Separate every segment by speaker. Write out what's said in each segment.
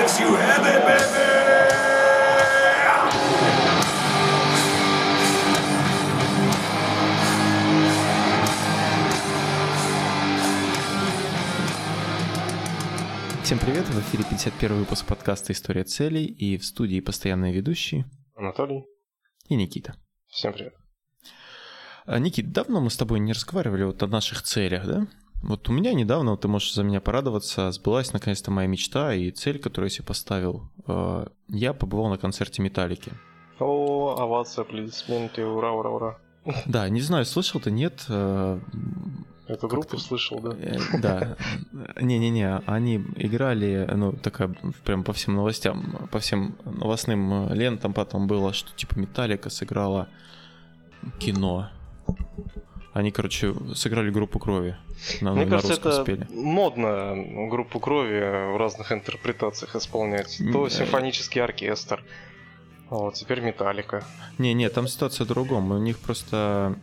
Speaker 1: gets you heavy, baby.
Speaker 2: Всем привет, в эфире 51 выпуск подкаста «История целей» и в студии постоянные ведущие
Speaker 3: Анатолий,
Speaker 2: и Никита.
Speaker 3: всем привет.
Speaker 2: А, Никит, давно мы с тобой не разговаривали вот о наших целях, да? Вот у меня недавно, ты можешь за меня порадоваться, сбылась наконец-то моя мечта и цель, которую я себе поставил. А, Я побывал на концерте Металлики.
Speaker 3: О, овация, аплодисменты, ура, ура, ура.
Speaker 2: Да, не знаю, слышал ты, нет? а,
Speaker 3: Эту группу слышал, да?
Speaker 2: Э, Да. Не-не-не, они играли, ну, такая, прям по всем новостям, по всем новостным э, лентам потом было, что типа Металлика сыграла кино. Они, короче, сыграли группу крови. На,
Speaker 3: Мне
Speaker 2: на
Speaker 3: кажется,
Speaker 2: русском
Speaker 3: это
Speaker 2: спели.
Speaker 3: модно группу крови в разных интерпретациях исполнять. То
Speaker 2: э.
Speaker 3: симфонический оркестр, вот, теперь Металлика.
Speaker 2: Не-не, там ситуация в другом. У них просто,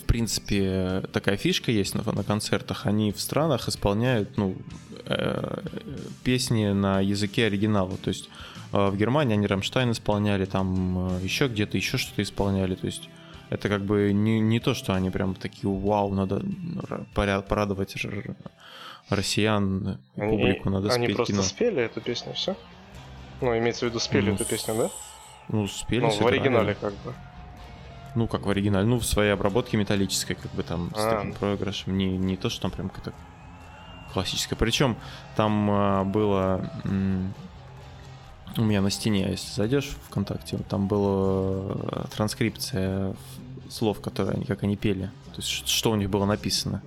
Speaker 2: в принципе, такая фишка есть на, на концертах. Они в странах исполняют, ну, э, песни на языке оригинала. То есть э, в Германии они Рамштайн исполняли, там э, еще где-то еще что-то исполняли. То есть это как бы не, не то, что они прям такие, вау, надо порадовать россиян,
Speaker 3: Они,
Speaker 2: публику, надо
Speaker 3: они
Speaker 2: спеть
Speaker 3: просто
Speaker 2: кино.
Speaker 3: спели эту песню, все? Ну, имеется в виду, спели
Speaker 2: Ну,
Speaker 3: эту песню, да?
Speaker 2: Ну, спели,
Speaker 3: Ну, в оригинале как бы.
Speaker 2: Ну, как в оригинале, ну, в своей обработке металлической, как бы там, с
Speaker 3: А.
Speaker 2: таким проигрышем. Не, не то, что там прям какая-то классическая. Причем там а, было... м, у меня на стене, если зайдешь в ВКонтакте, там была транскрипция слов, которые они, как они пели. То есть, что у них было написано.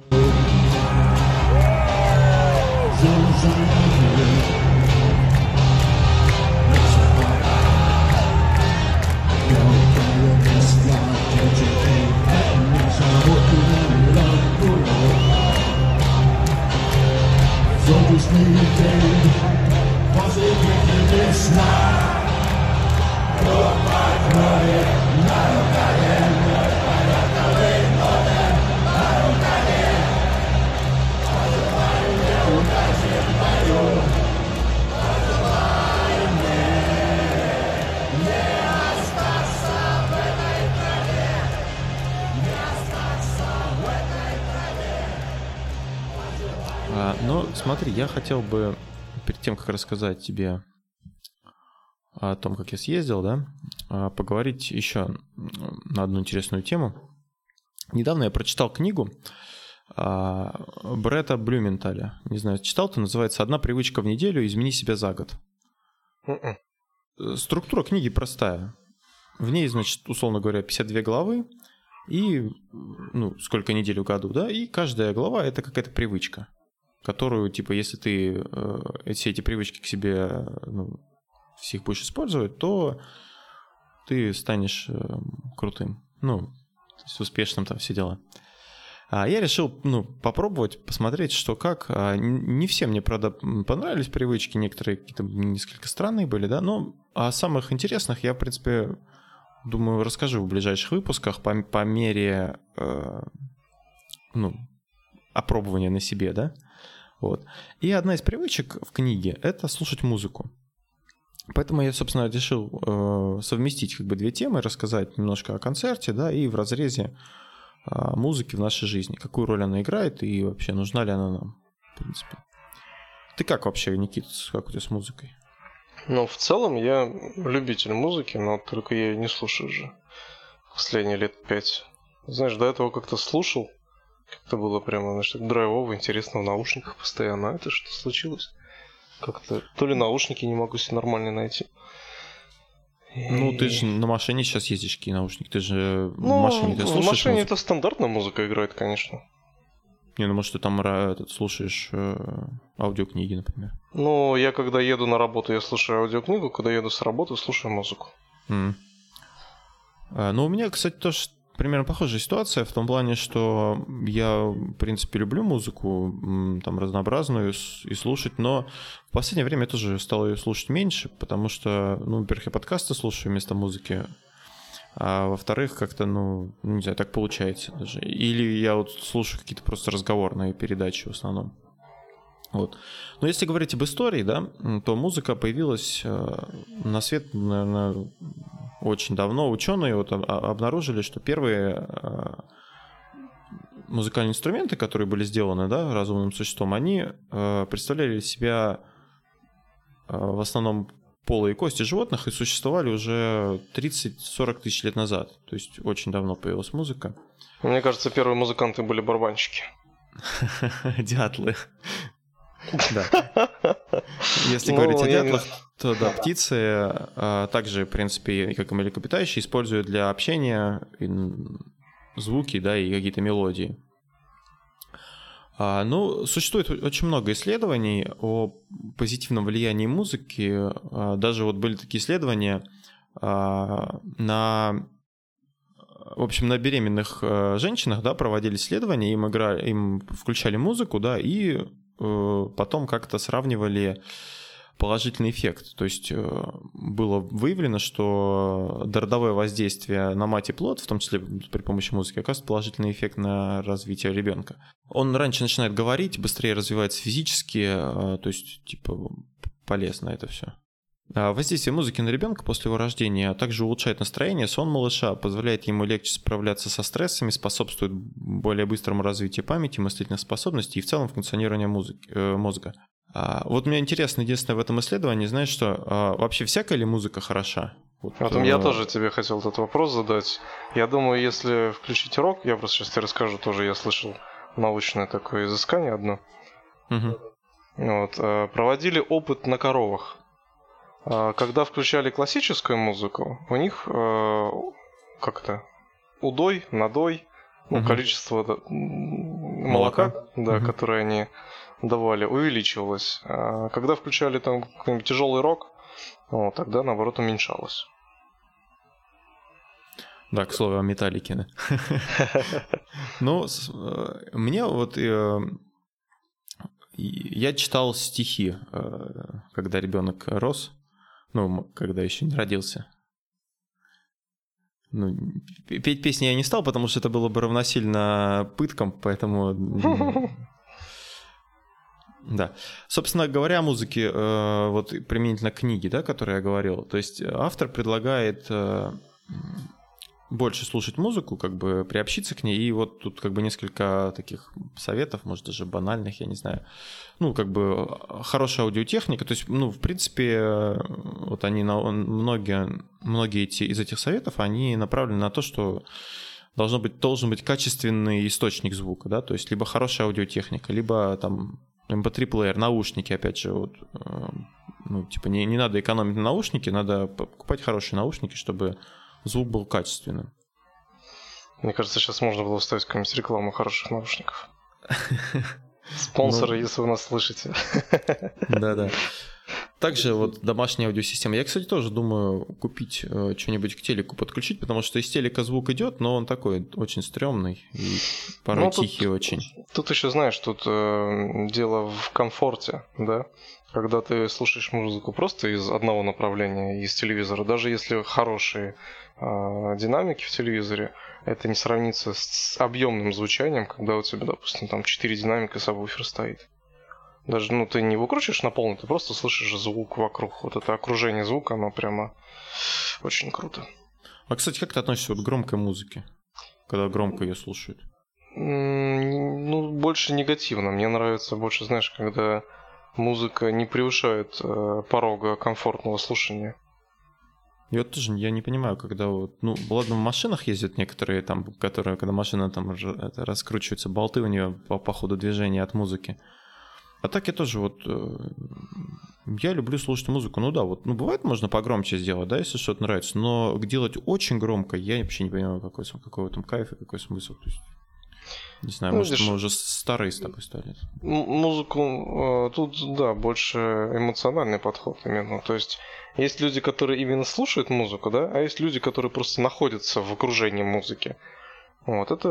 Speaker 2: Смотри, я хотел бы перед тем, как рассказать тебе о том, как я съездил, да, а, поговорить еще на одну интересную тему. Недавно я прочитал книгу а, Бретта Блюменталя. Не знаю, читал ты, называется «Одна привычка в неделю, измени себя за год».
Speaker 3: Мгм.
Speaker 2: Э, Структура книги простая. В ней, значит, условно говоря, 52 главы и, ну, сколько недель в году, да, и каждая глава — это какая-то привычка, которую, типа, если ты э, все эти привычки к себе, ну, всех будешь использовать, то ты станешь э, крутым, ну, успешным там все дела. А я решил, ну, попробовать, посмотреть, что как. А, не все мне, правда, понравились привычки, некоторые какие-то несколько странные были, да, но о самых интересных я, в принципе, думаю, расскажу в ближайших выпусках по, по мере, э, ну, опробования на себе, да, вот. И одна из привычек в книге — это слушать музыку. Поэтому я, собственно, решил э, совместить как бы две темы, рассказать немножко о концерте, да, и в разрезе а, музыки в нашей жизни, какую роль она играет и вообще нужна ли она нам, в принципе. Ты как вообще, Никита, с- как у тебя с музыкой?
Speaker 3: Ну, в целом, я любитель музыки, но только я ее не слушаю уже последние лет пять. Знаешь, до этого как-то слушал, как-то было прямо, так драйвово, интересно в наушниках постоянно. А это что случилось? Как-то то ли наушники не могу себе нормально найти.
Speaker 2: Ну, ты же на машине сейчас ездишь, какие наушники, ты же
Speaker 3: Ну,
Speaker 2: в машине ты
Speaker 3: в
Speaker 2: слушаешь
Speaker 3: машине
Speaker 2: музыку?
Speaker 3: это стандартная музыка играет, конечно.
Speaker 2: Не, ну может ты там ра- этот, слушаешь э, аудиокниги, например.
Speaker 3: Ну, я когда еду на работу, я слушаю аудиокнигу, когда еду с работы, слушаю музыку.
Speaker 2: М. А, Ну, у меня, кстати, тоже примерно похожая ситуация в том плане, что я, в принципе, люблю музыку, там, разнообразную и слушать, но в последнее время я тоже стал ее слушать меньше, потому что, ну, во-первых, я подкасты слушаю вместо музыки, а во-вторых, как-то, ну, не знаю, так получается даже. Или я вот слушаю какие-то просто разговорные передачи в основном. Вот. Но если говорить об истории, да, то музыка появилась э, на свет, наверное, очень давно. Ученые вот обнаружили, что первые э, музыкальные инструменты, которые были сделаны да, разумным существом, они э, представляли себя в основном полые кости животных и существовали уже 30-40 тысяч лет назад. То есть очень давно появилась музыка.
Speaker 3: Мне кажется, первые музыканты были барабанщики.
Speaker 2: Дятлы. Да. Если ну, говорить о дятлах, то да, птицы а, также, в принципе, как и млекопитающие, используют для общения звуки, да, и какие-то мелодии. А, ну, существует очень много исследований о позитивном влиянии музыки. А, даже вот были такие исследования на в общем, на беременных женщинах, да, проводили исследования, им играли, им включали музыку, да, и потом как-то сравнивали положительный эффект. То есть э, было выявлено, что родовое воздействие на мать и плод, в том числе при помощи музыки, оказывает положительный эффект на развитие ребенка. Он раньше начинает говорить, быстрее развивается физически, то есть типа полезно это все. А, воздействие музыки на ребенка после его рождения а также улучшает настроение, сон малыша, позволяет ему легче справляться со стрессами, способствует более быстрому развитию памяти, мыслительных способностей и в целом функционированию музыки, э, мозга. А, вот мне интересно, единственное в этом исследовании, знаешь что, а, вообще всякая ли музыка хороша?
Speaker 3: Вот, вот э... я тоже тебе хотел этот вопрос задать. Я думаю, если включить рок, я просто сейчас тебе расскажу тоже, я слышал научное такое изыскание одно. Угу. Вот, э, проводили опыт на коровах. А, когда включали классическую музыку, у них э, как то удой, надой, ну, угу. количество молока, молока. Да, угу. которое они давали, увеличивалось. А когда включали там какой-нибудь тяжелый рок, вот, тогда наоборот уменьшалось.
Speaker 2: Да, к слову о металлике. Ну, э, мне вот э, я читал стихи, когда ребенок рос. Ну, когда еще не родился. Ну, петь песни я не стал, потому что это было бы равносильно пыткам, поэтому... Да. Собственно говоря, о музыке, э, вот применительно к книге, да, о которой я говорил, то есть автор предлагает э, больше слушать музыку, как бы приобщиться к ней. И вот тут как бы несколько таких советов, может даже банальных, я не знаю. Ну, как бы хорошая аудиотехника. То есть, ну, в принципе, вот они, на, многие, многие эти, из этих советов, они направлены на то, что должно быть, должен быть качественный источник звука, да, то есть либо хорошая аудиотехника, либо там MP3-плеер, наушники, опять же, вот, э, ну, типа не, не надо экономить на наушники, надо покупать хорошие наушники, чтобы звук был качественным.
Speaker 3: Мне кажется, сейчас можно было вставить какую-нибудь рекламу хороших наушников. Спонсоры, ну, если вы нас слышите.
Speaker 2: Да-да. Также вот домашняя аудиосистема. Я, кстати, тоже думаю купить э, что-нибудь к телеку подключить, потому что из телека звук идет, но он такой очень стрёмный и порой ну, тихий тут, очень.
Speaker 3: Тут еще знаешь, тут э, дело в комфорте, да. Когда ты слушаешь музыку просто из одного направления, из телевизора, даже если хорошие э, динамики в телевизоре, это не сравнится с объемным звучанием, когда у тебя, допустим, там 4 динамика сабвуфер стоит. Даже, ну, ты не выкручиваешь на полный, ты просто слышишь звук вокруг. Вот это окружение звука, оно прямо очень круто.
Speaker 2: А, кстати, как ты относишься вот к громкой музыке, когда громко ее слушают?
Speaker 3: Ну, больше негативно. Мне нравится больше, знаешь, когда музыка не превышает э, порога комфортного слушания.
Speaker 2: Я вот тоже я не понимаю, когда вот, ну, ладно, в машинах ездят некоторые там, которые, когда машина там это, раскручивается, болты у нее по, по ходу движения от музыки. А так я тоже вот, э, я люблю слушать музыку, ну да, вот, ну бывает можно погромче сделать, да, если что-то нравится, но делать очень громко, я вообще не понимаю, какой, какой в кайф и какой смысл. То есть, не знаю, ну, может, видишь, мы уже старые с тобой стали.
Speaker 3: Музыку, э, тут, да, больше эмоциональный подход именно, то есть есть люди, которые именно слушают музыку, да, а есть люди, которые просто находятся в окружении музыки. Вот, это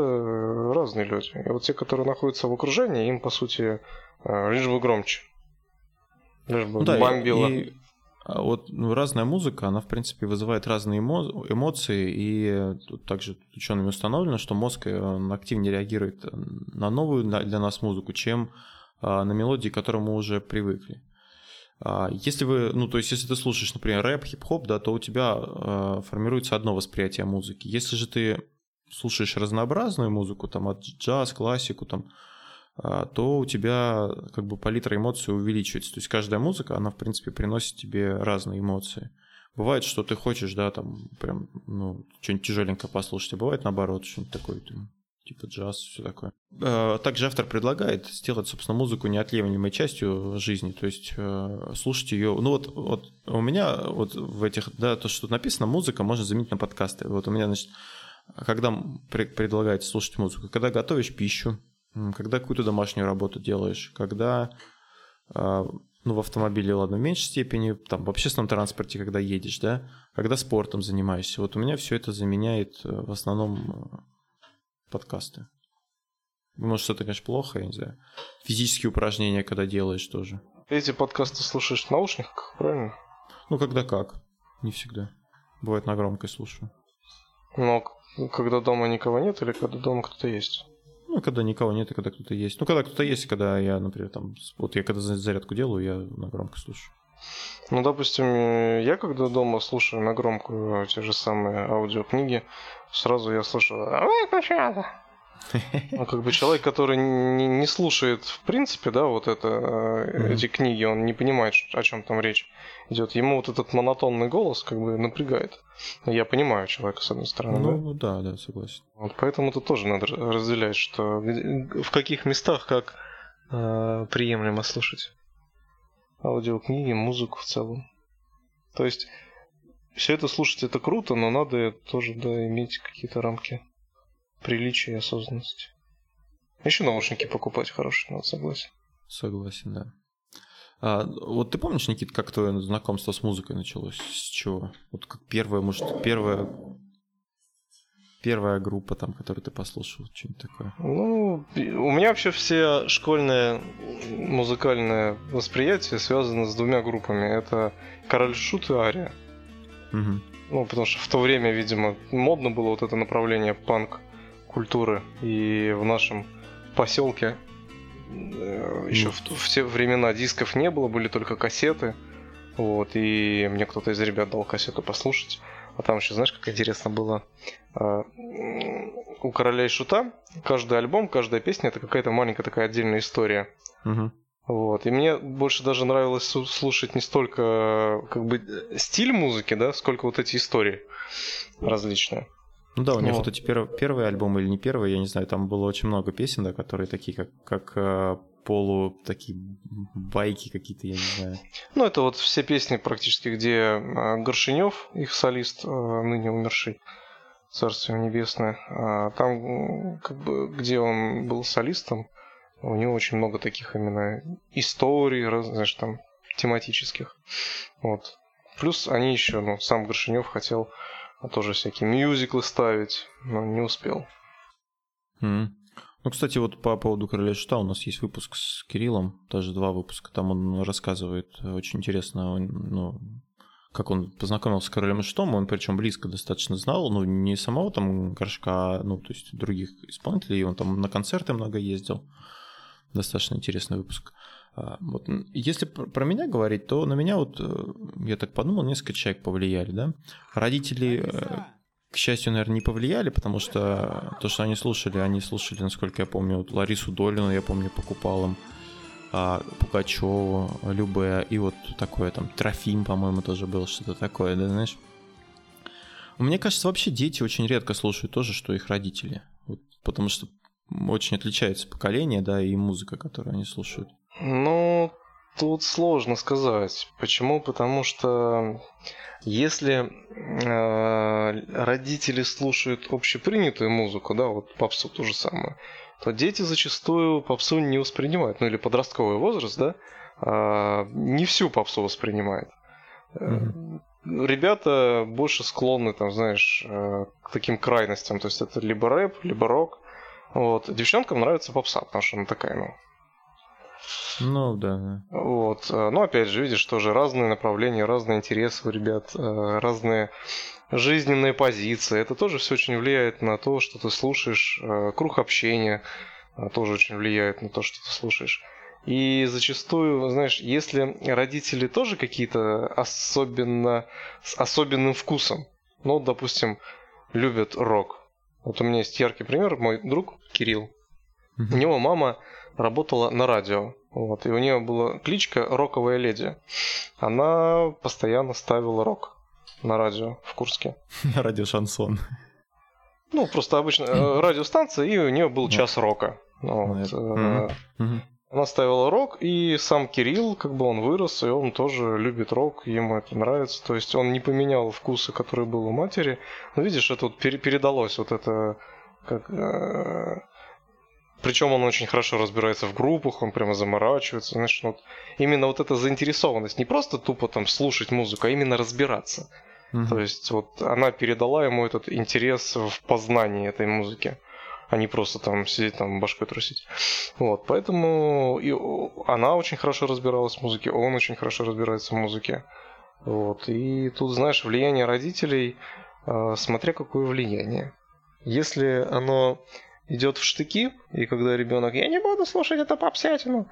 Speaker 3: разные люди. И вот те, которые находятся в окружении, им, по сути, э, лишь бы громче.
Speaker 2: Лишь бы ну, да, бомбило. И, вот ну, разная музыка, она, в принципе, вызывает разные эмо- эмоции, и тут также учеными установлено, что мозг активнее реагирует на новую для нас музыку, чем а, на мелодии, к которым мы уже привыкли. А, если вы, ну, то есть, если ты слушаешь, например, рэп, хип-хоп, да, то у тебя э, формируется одно восприятие музыки. Если же ты слушаешь разнообразную музыку, там, от джаз, классику, там, э, то у тебя как бы палитра эмоций увеличивается. То есть каждая музыка, она, в принципе, приносит тебе разные эмоции. Бывает, что ты хочешь, да, там, прям, ну, что-нибудь тяжеленькое послушать, а бывает наоборот, что-нибудь такое, там, типа джаз, все такое. Э, также автор предлагает сделать, собственно, музыку неотъемлемой частью жизни, то есть э, слушать ее. Ну вот, вот у меня вот в этих, да, то, что написано, музыка можно заменить на подкасты. Вот у меня, значит, когда предлагаете слушать музыку, когда готовишь пищу, когда какую-то домашнюю работу делаешь, когда э, ну, в автомобиле, ладно, в меньшей степени, там, в общественном транспорте, когда едешь, да, когда спортом занимаешься. Вот у меня все это заменяет в основном подкасты. Может, это, конечно, плохо, я не знаю. Физические упражнения, когда делаешь тоже.
Speaker 3: Эти подкасты слушаешь в наушниках, правильно?
Speaker 2: Ну, когда как. Не всегда. Бывает на громкой слушаю.
Speaker 3: Но когда дома никого нет или когда дома кто-то есть?
Speaker 2: Ну, когда никого нет и когда кто-то есть. Ну, когда кто-то есть, когда я, например, там... Вот я когда зарядку делаю, я на громко слушаю.
Speaker 3: Ну, допустим, я когда дома слушаю на громкую те же самые аудиокниги, сразу я слышу «Ой, Ну, как бы человек, который не, не слушает, в принципе, да, вот это, mm-hmm. эти книги, он не понимает, о чем там речь идет. Ему вот этот монотонный голос как бы напрягает. Я понимаю человека, с одной стороны.
Speaker 2: Ну, да, да, да согласен.
Speaker 3: Вот поэтому тут тоже надо разделять, что в каких местах как э, приемлемо слушать аудиокниги, музыку в целом. То есть все это слушать это круто, но надо тоже да, иметь какие-то рамки приличия и осознанности. Еще наушники покупать хорошие, надо согласен.
Speaker 2: Согласен, да. А, вот ты помнишь, Никит, как твое знакомство с музыкой началось? С чего? Вот как первое, может, первое первая группа, там, которую ты послушал, что-нибудь такое?
Speaker 3: Ну, у меня вообще все школьное музыкальное восприятие связано с двумя группами. Это Король Шут и Ария. Угу. Ну, потому что в то время, видимо, модно было вот это направление панк-культуры. И в нашем поселке э, еще в, в те времена дисков не было, были только кассеты. Вот, и мне кто-то из ребят дал кассету послушать. А там еще, знаешь, как интересно было? А, у Короля и Шута каждый альбом, каждая песня это какая-то маленькая такая отдельная история. Угу. Вот. И мне больше даже нравилось слушать не столько как бы стиль музыки, да, сколько вот эти истории различные.
Speaker 2: Ну да, у них вот, вот эти перв... первые альбомы или не первые, я не знаю, там было очень много песен, да, которые такие, как, как э, полу такие байки какие-то, я не знаю.
Speaker 3: Ну, это вот все песни практически, где э, Горшинев, их солист, э, ныне умерший, Царствие Небесное, а там, как бы, где он был солистом, у него очень много таких именно историй, знаешь, там, тематических. Вот. Плюс они еще, ну, сам Горшинев хотел тоже всякие мюзиклы ставить, но не успел.
Speaker 2: Mm. Ну, кстати, вот по поводу Короля Шута у нас есть выпуск с Кириллом, даже два выпуска. Там он рассказывает очень интересно, ну, как он познакомился с Королем Шутом, он причем близко достаточно знал, ну, не самого там Горшка, ну, то есть других исполнителей, он там на концерты много ездил. Достаточно интересный выпуск. А, вот, если про меня говорить, то на меня вот, э, я так подумал, несколько человек повлияли, да. Родители э, к счастью, наверное, не повлияли, потому что то, что они слушали, они слушали, насколько я помню, вот Ларису Долину, я помню, покупал им, а, Пугачеву, Любе, и вот такое там, Трофим, по-моему, тоже было что-то такое, да, знаешь? Мне кажется, вообще дети очень редко слушают то же, что их родители, вот, потому что очень отличается поколение, да, и музыка, которую они слушают.
Speaker 3: Ну, тут сложно сказать. Почему? Потому что если э, родители слушают общепринятую музыку, да, вот попсу то же самое, то дети зачастую попсу не воспринимают, ну или подростковый возраст, да, э, не всю попсу воспринимает. Mm-hmm. Ребята больше склонны, там, знаешь, э, к таким крайностям, то есть это либо рэп, либо рок. Вот. Девчонкам нравится попса, потому что она такая, ну,
Speaker 2: ну, да.
Speaker 3: Вот. Э, ну, опять же, видишь, тоже разные направления, разные интересы у ребят, э, разные жизненные позиции. Это тоже все очень влияет на то, что ты слушаешь. Э, круг общения тоже очень влияет на то, что ты слушаешь. И зачастую, знаешь, если родители тоже какие-то особенно с особенным вкусом, ну, допустим, любят рок. Вот у меня есть яркий пример, мой друг Кирилл. У него мама работала на радио. Вот, и у нее была кличка Роковая леди. Она постоянно ставила рок на радио в Курске.
Speaker 2: На радио шансон.
Speaker 3: Ну, просто обычно э, радиостанция, и у нее был час рока. Ну, вот, э, она ставила рок, и сам Кирилл, как бы он вырос, и он тоже любит рок, ему это нравится. То есть он не поменял вкусы, которые был у матери. Но видишь, это вот передалось, вот это как... Причем он очень хорошо разбирается в группах, он прямо заморачивается. Знаешь, вот именно вот эта заинтересованность, не просто тупо там слушать музыку, а именно разбираться. Mm-hmm. То есть вот она передала ему этот интерес в познании этой музыки а не просто там сидеть там башкой трусить. Вот, поэтому и она очень хорошо разбиралась в музыке, он очень хорошо разбирается в музыке. Вот, и тут, знаешь, влияние родителей, э, смотря какое влияние. Если оно идет в штыки, и когда ребенок, я не буду слушать это попсятину,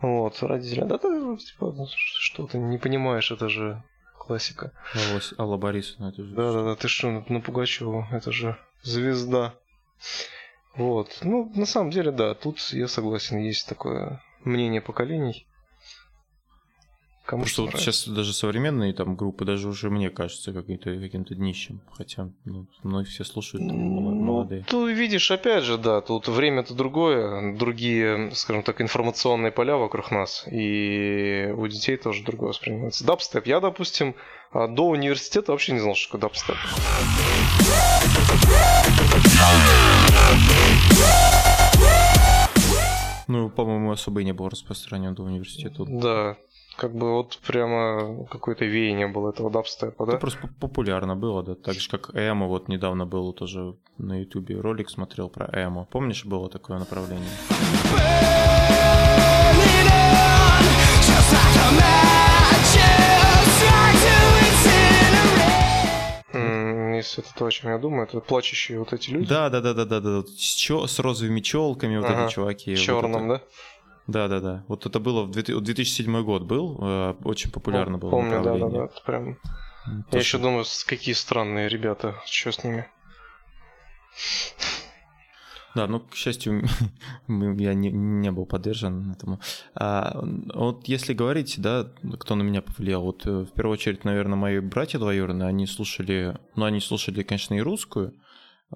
Speaker 3: вот, родители, да ты, типа, ну, что ты не понимаешь, это же классика.
Speaker 2: Алла, Алла Борисовна, это же...
Speaker 3: Да-да-да, ты что, на Пугачеву, это же звезда. Вот. Ну, на самом деле, да, тут я согласен, есть такое мнение поколений.
Speaker 2: Кому Потому что вот сейчас даже современные там группы, даже уже мне кажется каким-то каким днищем. Хотя ну, мной все слушают там, молодые.
Speaker 3: Ну, ты видишь, опять же, да, тут время-то другое, другие, скажем так, информационные поля вокруг нас, и у детей тоже другое воспринимается. Дабстеп. Я, допустим, а, до университета вообще не знал, что такое дабстеп.
Speaker 2: Ну, по-моему, особо и не был распространен до университета.
Speaker 3: Да, как бы вот прямо какое-то веяние было этого дабстепа, да?
Speaker 2: Это просто популярно было, да, так же как эмо, вот недавно был тоже на ютубе ролик смотрел про эмо. Помнишь, было такое направление?
Speaker 3: если это то, о чем я думаю, это плачущие вот эти люди.
Speaker 2: Да, да, да, да, да, да. С, чё, с розовыми челками вот ага. эти чуваки.
Speaker 3: Черным,
Speaker 2: вот да? Да, да, да. Вот это было в 2007 год был, э, очень популярно было.
Speaker 3: Помню, да, да, да. Это прям. То, я еще думаю, какие странные ребята, что с ними.
Speaker 2: Да, ну, к счастью, я не, не был поддержан этому. А, вот если говорить, да, кто на меня повлиял, вот э, в первую очередь, наверное, мои братья двоюродные, они слушали, ну, они слушали, конечно, и русскую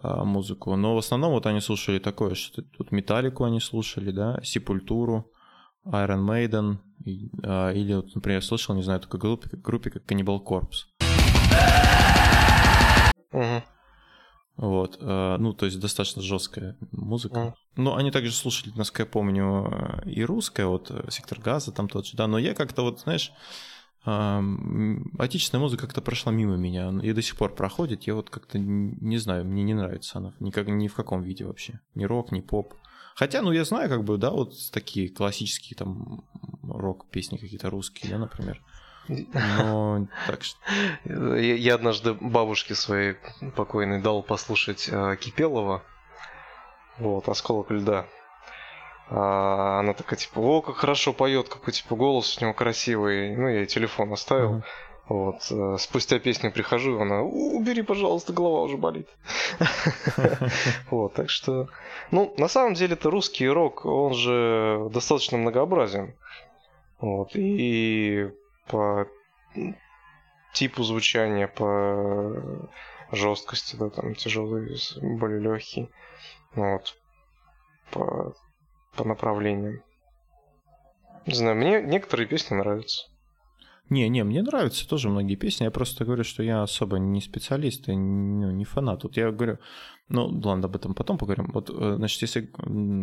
Speaker 2: музыку, но в основном вот они слушали такое, что тут Металлику они слушали, да, Сепультуру, Iron Maiden, и, а, или, вот, например, слышал, не знаю, такой группе, группе как Cannibal Corpse. Угу. Вот, э, ну, то есть достаточно жесткая музыка. Mm. Но они также слушали, насколько я помню, и русская, вот «Сектор газа» там тот же, да, но я как-то вот, знаешь, отечественная музыка как-то прошла мимо меня и до сих пор проходит. Я вот как-то не знаю, мне не нравится она никак, ни в каком виде вообще. Ни рок, ни поп. Хотя, ну, я знаю, как бы, да, вот такие классические там рок-песни какие-то русские, да, например. Но так что...
Speaker 3: Я, однажды бабушке своей покойной дал послушать э, Кипелова. Вот, осколок льда. А она такая, типа, о, как хорошо поет, какой типа голос у него красивый. Ну, я ей телефон оставил. Uh-huh. Вот. Э, спустя песню прихожу, она, убери, пожалуйста, голова уже болит. Вот, так что... Ну, на самом деле, это русский рок, он же достаточно многообразен. Вот, и по типу звучания, по жесткости, да, там тяжелый, более легкий. Вот. По, по направлениям. Не знаю, мне некоторые песни нравятся.
Speaker 2: Не, не, мне нравятся тоже многие песни. Я просто говорю, что я особо не специалист и ну, не фанат. Вот я говорю, ну, ладно, об этом потом поговорим. Вот, э, значит, если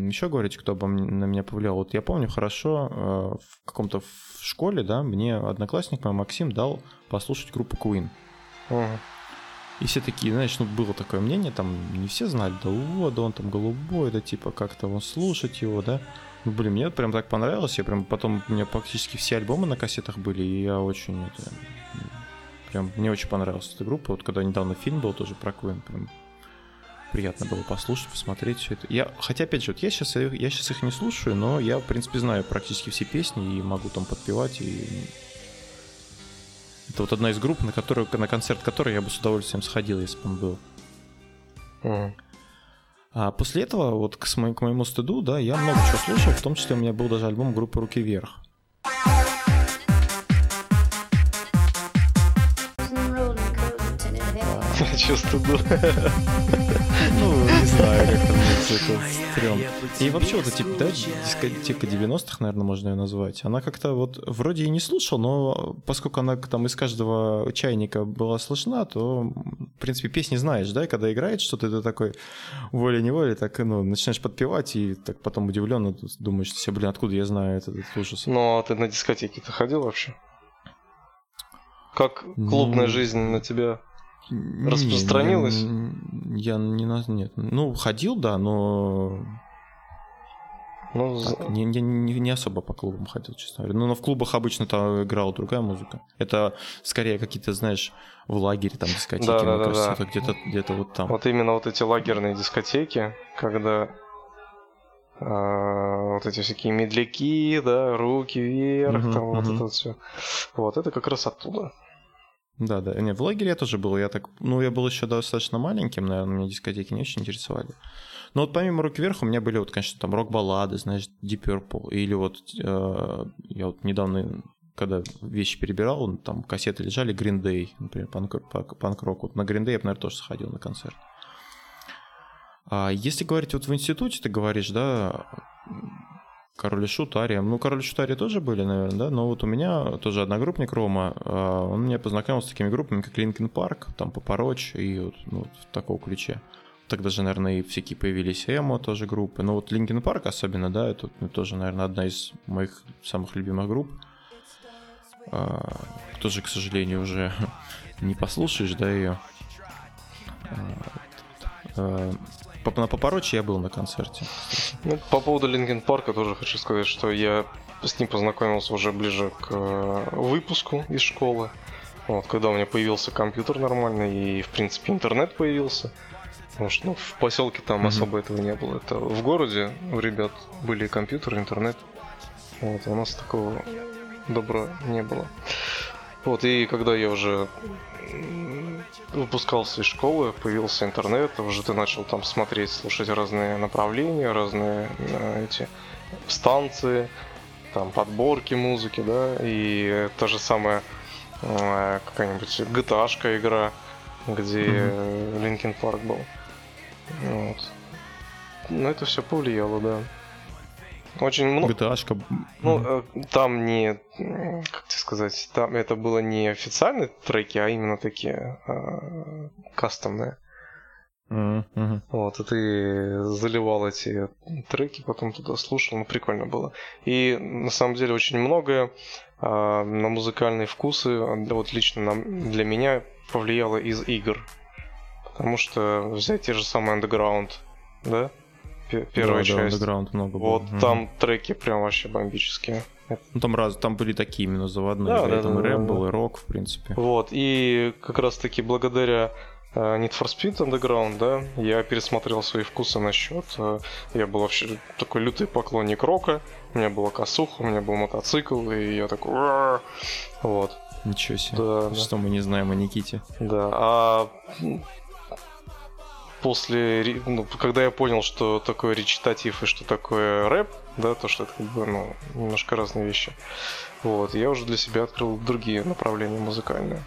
Speaker 2: еще говорить, кто бы на меня повлиял, вот я помню хорошо, э, в каком-то в школе, да, мне одноклассник мой Максим дал послушать группу Queen. Ага. И все такие, знаешь, ну, было такое мнение, там, не все знали, да, о, да он там голубой, да, типа, как-то он слушать его, да. Ну, блин, мне прям так понравилось, я прям потом, у меня практически все альбомы на кассетах были, и я очень, это, прям, мне очень понравилась эта группа, вот когда недавно фильм был тоже про Queen, прям приятно было послушать, посмотреть все это. Я, хотя, опять же, вот я сейчас, я сейчас их не слушаю, но я, в принципе, знаю практически все песни и могу там подпевать. И... Это вот одна из групп, на, которую, на концерт которой я бы с удовольствием сходил, если бы он был. Mm. А после этого, вот к, моему, к моему стыду, да, я много чего слушал, в том числе у меня был даже альбом группы «Руки вверх».
Speaker 3: Чувство было.
Speaker 2: Ну, не знаю, как там это стрём. И вообще вот эти, да, дискотека 90-х, наверное, можно ее назвать, она как-то вот вроде и не слушал, но поскольку она там из каждого чайника была слышна, то, в принципе, песни знаешь, да, и когда играет что-то, ты такой волей-неволей так, ну, начинаешь подпевать, и так потом удивленно думаешь, все, блин, откуда я знаю этот, этот ужас.
Speaker 3: Ну, а ты на дискотеке-то ходил вообще? Как клубная ну... жизнь на тебя Распространилось?
Speaker 2: Не, я не нет. Ну, ходил, да, но ну, так, не, не, не особо по клубам ходил, честно говоря. Ну, но в клубах обычно там играла другая музыка. Это скорее какие-то, знаешь, в лагере там дискотеки, да, мне да, кажется, да. где-то где вот там.
Speaker 3: Вот именно вот эти лагерные дискотеки, когда а, вот эти всякие медляки, да, руки вверх, угу, там угу. вот это вот все. Вот это как раз оттуда.
Speaker 2: Да, да. Не, в лагере я тоже был. Я так, ну, я был еще достаточно маленьким, наверное, меня дискотеки не очень интересовали. Но вот помимо рук вверх у меня были вот, конечно, там рок-баллады, знаешь, Deep Purple. Или вот э, я вот недавно, когда вещи перебирал, там кассеты лежали, Green Day, например, панк-рок. Вот на Green Day я бы, наверное, тоже сходил на концерт. А если говорить вот в институте, ты говоришь, да, Король и Шут, Ария. Ну, Король и Шут, Ария тоже были, наверное, да? Но вот у меня тоже одногруппник Рома, а, он меня познакомил с такими группами, как Linkin Park, там Papa Roach и вот ну, в таком ключе. Тогда же, наверное, и всякие появились эмо тоже группы. Но вот Linkin Park особенно, да, это ну, тоже, наверное, одна из моих самых любимых групп. А, тоже, к сожалению, уже не послушаешь, да, ее. На Попорочи я был на концерте.
Speaker 3: Ну, по поводу Линкен Парка тоже хочу сказать, что я с ним познакомился уже ближе к э, выпуску из школы. Вот, когда у меня появился компьютер нормальный и, в принципе, интернет появился. Потому что ну, в поселке там mm-hmm. особо этого не было. Это в городе у ребят были компьютеры, интернет. Вот, а у нас такого добра не было. Вот, и когда я уже выпускался из школы, появился интернет, уже ты начал там смотреть, слушать разные направления, разные э, эти станции, там подборки музыки, да, и та же самая э, какая-нибудь GTA игра, где mm-hmm. Linkin Park был. Вот. Но это все повлияло, да. Очень много.
Speaker 2: gta
Speaker 3: Ну, mm-hmm. там не, как тебе сказать, там это было не официальные треки, а именно такие э, кастомные.
Speaker 2: Mm-hmm.
Speaker 3: Вот, и ты заливал эти треки, потом туда слушал, ну прикольно было. И на самом деле очень многое э, на музыкальные вкусы, вот лично на, для меня повлияло из игр. Потому что взять те же самые Underground, да? Первая да, часть.
Speaker 2: Да, много было.
Speaker 3: Вот угу. там треки прям вообще бомбические.
Speaker 2: Ну, там раз, там были такие именно заводные, да, да, там да, рэп да, был, и рок, в принципе.
Speaker 3: Вот, и как раз таки благодаря uh, Need for Speed Underground, да, я пересмотрел свои вкусы насчет. Uh, я был вообще такой лютый поклонник рока, у меня была косуха, у меня был мотоцикл, и я такой... Вот.
Speaker 2: Ничего себе. Да, что да. мы не знаем о Никите.
Speaker 3: Да, а после, ну, когда я понял, что такое речитатив и что такое рэп, да, то, что это как бы, ну, немножко разные вещи, вот, я уже для себя открыл другие направления музыкальные.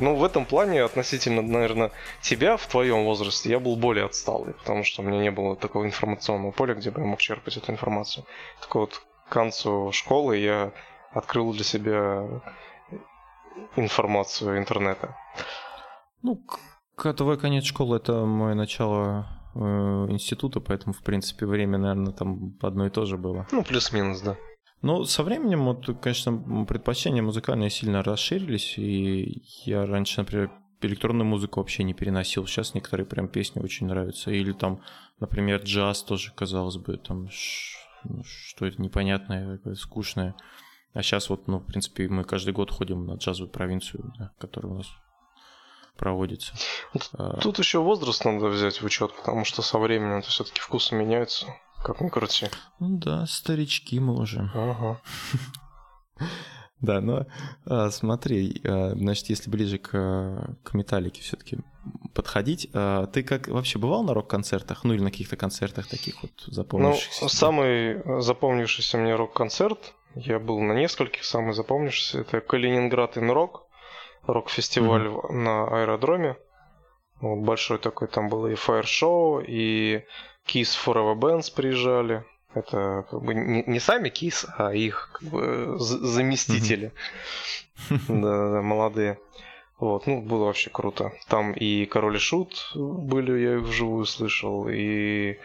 Speaker 3: Ну, в этом плане относительно, наверное, тебя в твоем возрасте я был более отсталый, потому что у меня не было такого информационного поля, где бы я мог черпать эту информацию. Так вот, к концу школы я открыл для себя информацию интернета.
Speaker 2: Ну, твой конец школы это мое начало э, института, поэтому, в принципе, время, наверное, там одно и то же было.
Speaker 3: Ну, плюс-минус, да.
Speaker 2: Ну, со временем, вот, конечно, предпочтения музыкальные сильно расширились, и я раньше, например, электронную музыку вообще не переносил. Сейчас некоторые прям песни очень нравятся. Или там, например, джаз тоже, казалось бы, там ну, что это непонятное, скучное. А сейчас вот, ну, в принципе, мы каждый год ходим на джазовую провинцию, да, которая у нас проводится.
Speaker 3: А, тут еще возраст надо взять в учет, потому что со временем это все-таки вкусы меняются, как ни крути.
Speaker 2: Ну да, старички мы уже. Ага. Да, но а, смотри, а, значит, если ближе к, к металлике все-таки подходить, ты как вообще бывал на рок-концертах, ну или на каких-то концертах таких вот запомнившихся?
Speaker 3: Ну, самый запомнившийся мне рок-концерт, я был на нескольких, самый запомнившийся, это Калининград Инрок, рок-фестиваль mm-hmm. на аэродроме. Вот, большой такой, там было и фаер-шоу, и Kiss Forever Bands приезжали. Это как бы не, не сами Кис, а их как бы заместители. Да, да, молодые. Вот, ну, было вообще круто. Там и Король и Шут были, я их вживую слышал, и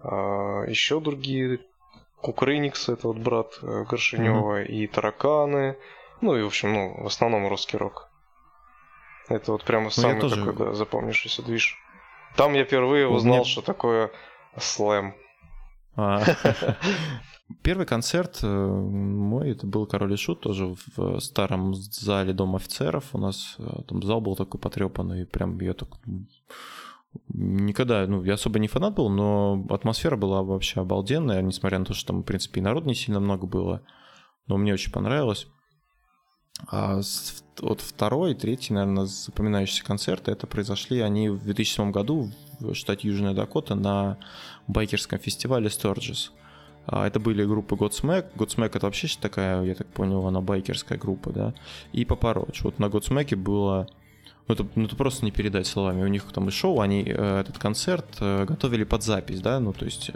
Speaker 3: а, еще другие. Кукрыникс, это вот брат э, Горшинева, mm-hmm. и Тараканы. Ну и, в общем, ну, в основном русский рок. Это вот прямо ну, самый тоже... такой, да, запомнившийся движ. Там я впервые узнал, Мне... что такое слэм. А.
Speaker 2: Первый концерт э, мой, это был «Король и Шут», тоже в старом зале Дома офицеров. У нас э, там зал был такой потрепанный, прям я так никогда, ну, я особо не фанат был, но атмосфера была вообще обалденная, несмотря на то, что там, в принципе, и народ не сильно много было, но мне очень понравилось. А вот второй, третий, наверное, запоминающийся концерты, это произошли они в 2007 году в штате Южная Дакота на байкерском фестивале Sturgis. А, это были группы Godsmack. Godsmack это вообще такая, я так понял, она байкерская группа, да. И Papa Вот на Godsmack было... Ну это, ну, это просто не передать словами. У них там и шоу, они э, этот концерт э, готовили под запись, да, ну то есть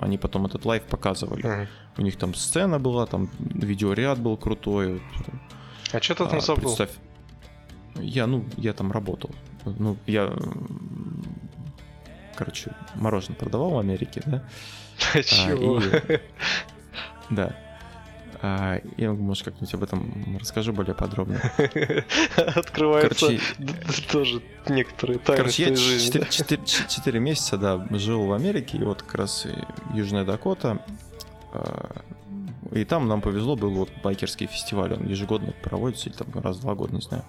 Speaker 2: они потом этот live показывали. Mm-hmm. У них там сцена была, там видеоряд был крутой.
Speaker 3: А что ты там а, забыл? Представь,
Speaker 2: я, ну, я там работал. Ну, я короче, мороженое продавал в Америке, да?
Speaker 3: А, чего?
Speaker 2: Да. А, я, может, как-нибудь об этом расскажу более подробно.
Speaker 3: Открывается Короче, тоже некоторые тайны Короче, я
Speaker 2: жизни. 4, 4 месяца, да, жил в Америке, и вот как раз Южная Дакота. И там нам повезло, был вот байкерский фестиваль, он ежегодно проводится, или там раз в два года, не знаю.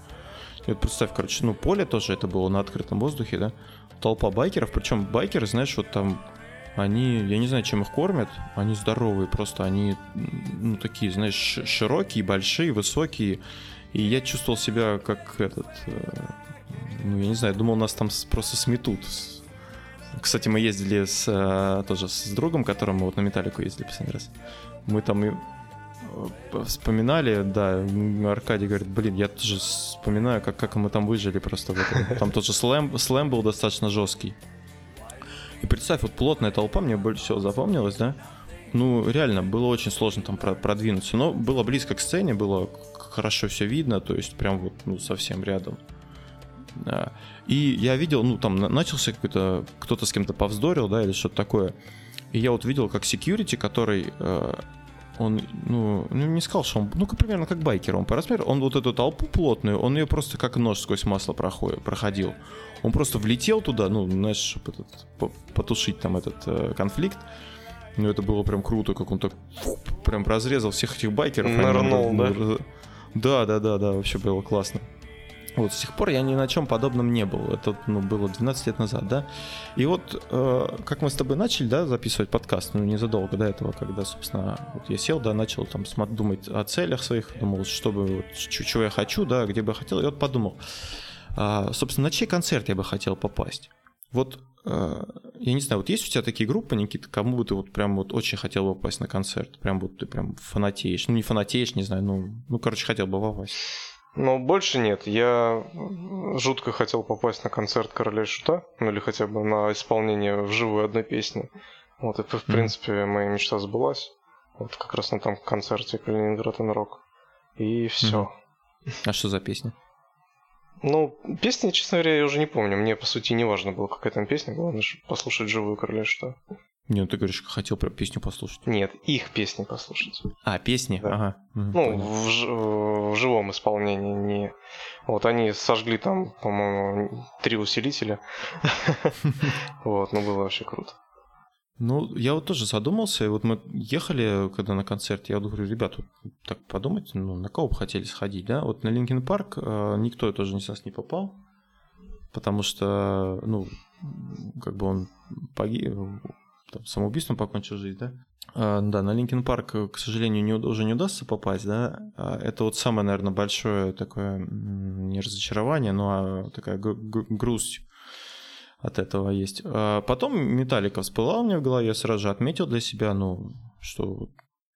Speaker 2: И вот представь, короче, ну поле тоже это было на открытом воздухе, да, толпа байкеров, причем байкеры, знаешь, вот там они, я не знаю, чем их кормят, они здоровые, просто они, ну, такие, знаешь, широкие, большие, высокие, и я чувствовал себя как этот, э, ну, я не знаю, думал, нас там просто сметут. Кстати, мы ездили с, э, тоже с другом, которым мы вот на Металлику ездили последний раз. Мы там вспоминали, да, Аркадий говорит, блин, я тоже вспоминаю, как, как мы там выжили просто. В этом. Там тоже слэм, слэм был достаточно жесткий. И представь, вот плотная толпа, мне больше всего запомнилось, да? Ну, реально, было очень сложно там продвинуться, но было близко к сцене, было хорошо все видно, то есть прям вот ну, совсем рядом. Да. И я видел, ну, там начался какой-то, кто-то с кем-то повздорил, да, или что-то такое. И я вот видел, как security, который э, он, ну, ну, не сказал, что он, ну, примерно как байкер, он по размеру, он вот эту толпу плотную, он ее просто как нож сквозь масло проходил. Он просто влетел туда, ну, знаешь, чтобы этот, потушить там этот э, конфликт. Ну, это было прям круто, как он так фу, прям разрезал всех этих байкеров.
Speaker 3: Нырнул, да?
Speaker 2: Да, да, да, да, вообще было классно. Вот с тех пор я ни на чем подобном не был. Это ну, было 12 лет назад, да. И вот э, как мы с тобой начали, да, записывать подкаст, ну, незадолго до этого, когда, собственно, вот я сел, да, начал там думать о целях своих, думал, что бы, вот, чего я хочу, да, где бы я хотел, и вот подумал, э, собственно, на чей концерт я бы хотел попасть. Вот, э, я не знаю, вот есть у тебя такие группы, Никита, кому бы ты вот прям вот очень хотел бы попасть на концерт? Прям вот ты прям фанатеешь. Ну, не фанатеешь, не знаю, ну, ну короче, хотел бы попасть.
Speaker 3: Но больше нет. Я жутко хотел попасть на концерт Короля Шута, ну или хотя бы на исполнение вживую одной песни. Вот это, в принципе, моя мечта сбылась. Вот как раз на том концерте Калининград и Рок. И все.
Speaker 2: А что за песня?
Speaker 3: Ну, песни, честно говоря, я уже не помню. Мне, по сути, не важно было, какая там песня. Главное, послушать живую Короля Шута.
Speaker 2: Не, ну ты говоришь, хотел про песню послушать.
Speaker 3: Нет, их песни послушать.
Speaker 2: А, песни?
Speaker 3: Да.
Speaker 2: Ага.
Speaker 3: Ну, в, в живом исполнении не. Вот они сожгли там, по-моему, три усилителя. Вот, ну было вообще круто.
Speaker 2: Ну, я вот тоже задумался, и вот мы ехали, когда на концерт, я говорю, ребят, вот так подумайте, ну, на кого бы хотели сходить, да? Вот на Linkin Park э, никто тоже из нас не попал. потому что, ну, как бы он погиб, там, самоубийством покончил жизнь, да? А, да, на Linkin Park, к сожалению, не, уже не удастся попасть, да. А это вот самое, наверное, большое такое не разочарование, но а такая грусть от этого есть. А потом Металлика всплыла у меня в голове, я сразу же отметил для себя, ну, что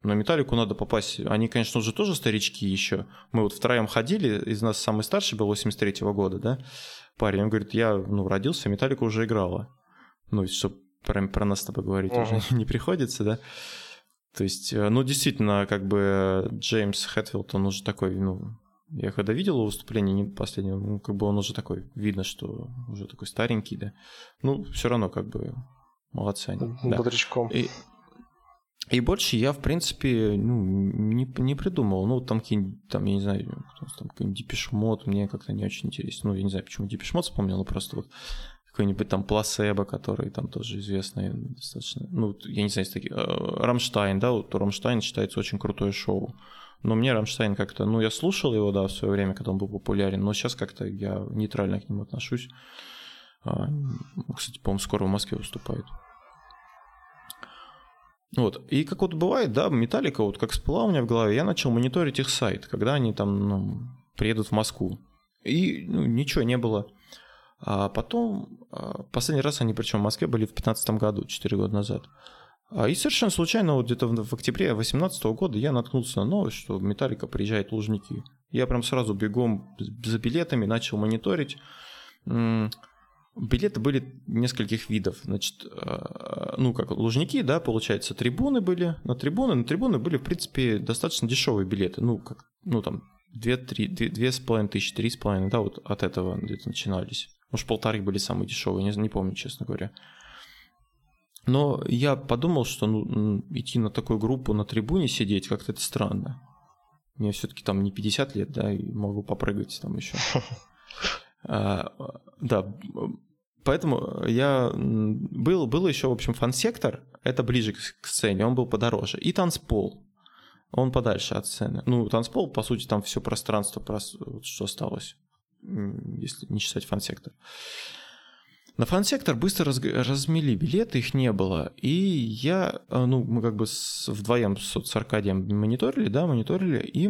Speaker 2: на Металлику надо попасть. Они, конечно, уже тоже старички еще. Мы вот втроем ходили, из нас самый старший был 83-го года, да, парень. Он говорит, я, ну, родился, Металлика уже играла. Ну, чтобы про, про нас с тобой говорить uh-huh. уже не приходится, да. То есть, э, ну, действительно, как бы Джеймс Хэтфилд, он уже такой, ну, я когда видел его выступление не последнего, ну, как бы он уже такой, видно, что уже такой старенький, да. Ну, все равно, как бы, молодцы они.
Speaker 3: Бодрячком.
Speaker 2: Да. И, и больше я, в принципе, ну, не, не придумал. Ну, там какие-нибудь, там, я не знаю, там какой-нибудь Depeche Mode мне как-то не очень интересно. Ну, я не знаю, почему Depeche Mode вспомнил, но просто вот какой-нибудь там Пласебо, который там тоже известный достаточно. Ну, я не знаю, есть такие... Э, Рамштайн, да, вот Рамштайн считается очень крутое шоу. Но мне Рамштайн как-то... Ну, я слушал его, да, в свое время, когда он был популярен, но сейчас как-то я нейтрально к нему отношусь. А, кстати, по-моему, скоро в Москве выступает. Вот. И как вот бывает, да, Металлика, вот как всплыла у меня в голове, я начал мониторить их сайт, когда они там ну, приедут в Москву. И ну, ничего не было. А потом, а, последний раз они, причем в Москве были в 2015 году, 4 года назад. А, и совершенно случайно, вот где-то в октябре 2018 года я наткнулся на новость, что Металлика приезжает в Лужники. Я прям сразу бегом за билетами начал мониторить. Билеты были нескольких видов. Значит, а, ну, как Лужники, да, получается, трибуны были. На трибуны, на трибуны были, в принципе, достаточно дешевые билеты. Ну, как, ну, там, две-три, две с половиной тысячи, три с половиной, да, вот от этого где-то начинались. Может, полторы были самые дешевые, не, не помню, честно говоря. Но я подумал, что ну, идти на такую группу на трибуне сидеть как-то это странно. Мне все-таки там не 50 лет, да, и могу попрыгать там еще. А, да, поэтому я был, был еще, в общем, фан-сектор, это ближе к сцене, он был подороже. И танцпол, он подальше от сцены. Ну, танцпол, по сути, там все пространство, что осталось если не считать фан-сектор. На фан-сектор быстро раз, размели билеты, их не было. И я, э, ну, мы как бы с, вдвоем с, с Аркадием мониторили, да, мониторили, и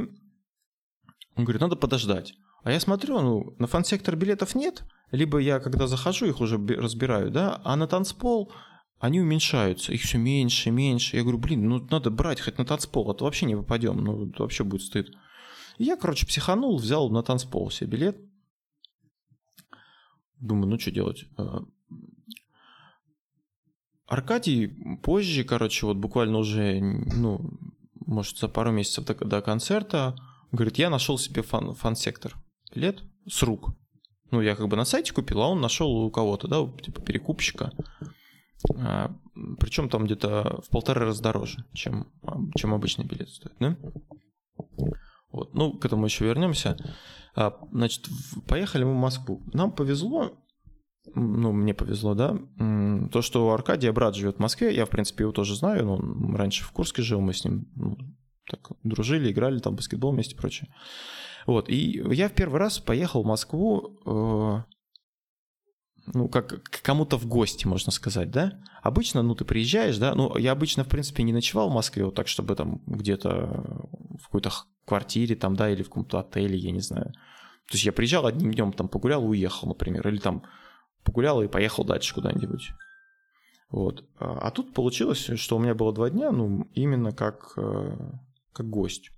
Speaker 2: он говорит, надо подождать. А я смотрю, ну, на фан-сектор билетов нет, либо я, когда захожу, их уже разбираю, да, а на танцпол они уменьшаются, их все меньше, меньше. Я говорю, блин, ну надо брать хоть на танцпол, а то вообще не попадем, ну вообще будет стыд. И я, короче, психанул, взял на танцпол себе билет, Думаю, ну что делать? Э, Аркадий позже, короче, вот буквально уже, ну, может, за пару месяцев до, до концерта, говорит, я нашел себе фан, фан-сектор билет с рук. Ну, я как бы на сайте купил, а он нашел у кого-то, да, типа перекупщика. А, причем там где-то в полтора раза дороже, чем, чем обычный билет стоит, да? Вот. Ну, к этому еще вернемся. А, значит, поехали мы в Москву. Нам повезло, ну, мне повезло, да, то, что у Аркадия брат живет в Москве, я, в принципе, его тоже знаю, он раньше в Курске жил, мы с ним ну, так дружили, играли там баскетбол вместе и прочее. Вот, и я в первый раз поехал в Москву, э, ну, как к кому-то в гости, можно сказать, да. Обычно, ну, ты приезжаешь, да, ну, я обычно, в принципе, не ночевал в Москве, вот так, чтобы там где-то в какой-то квартире там, да, или в каком-то отеле, я не знаю. То есть я приезжал одним днем, там погулял, уехал, например, или там погулял и поехал дальше куда-нибудь. Вот. А тут получилось, что у меня было два дня, ну, именно как, э, как гость.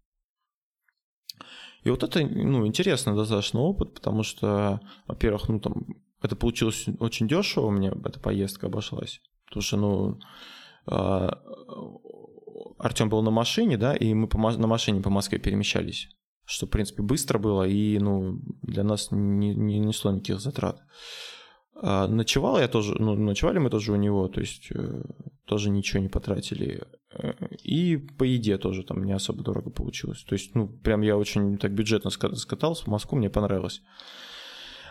Speaker 2: И вот это, ну, интересный достаточно опыт, потому что, во-первых, ну, там, это получилось очень дешево, мне эта поездка обошлась. Потому что, ну, а, Артем был на машине, да, и мы по, на машине по Москве перемещались, что, в принципе, быстро было и, ну, для нас не, не несло никаких затрат. А ночевал я тоже, ну, ночевали мы тоже у него, то есть э, тоже ничего не потратили. Э, и по еде тоже там не особо дорого получилось. То есть, ну, прям я очень так бюджетно скатался в Москву, мне понравилось.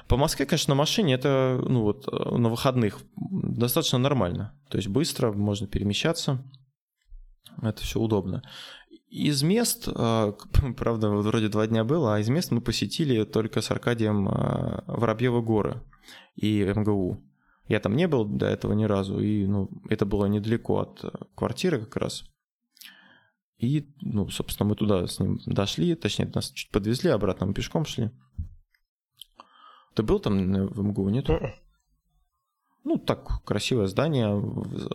Speaker 2: По Москве, конечно, на машине это, ну вот, э, на выходных достаточно нормально. То есть быстро, можно перемещаться. Это все удобно. Из мест, правда, вроде два дня было, а из мест мы посетили только с Аркадием Воробьевы горы – и МГУ. Я там не был до этого ни разу, и ну, это было недалеко от квартиры как раз. И, ну, собственно, мы туда с ним дошли, точнее, нас чуть подвезли, обратно мы пешком шли. Ты был там в МГУ, нет? Ну, так, красивое здание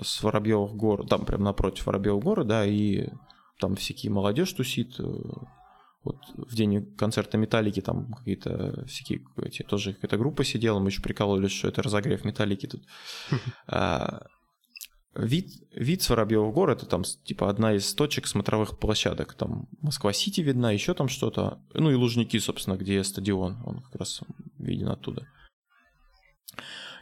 Speaker 2: с Воробьевых гор, там прям напротив Воробьевых гор, да, и там всякие молодежь тусит. Э, вот в день концерта Металлики там какие-то всякие эти, тоже какая-то группа сидела, мы еще прикалывались, что это разогрев Металлики тут. А, вид, вид с Воробьевых гор это там типа одна из точек смотровых площадок. Там Москва-Сити видна, еще там что-то. Ну и Лужники, собственно, где стадион, он как раз виден оттуда.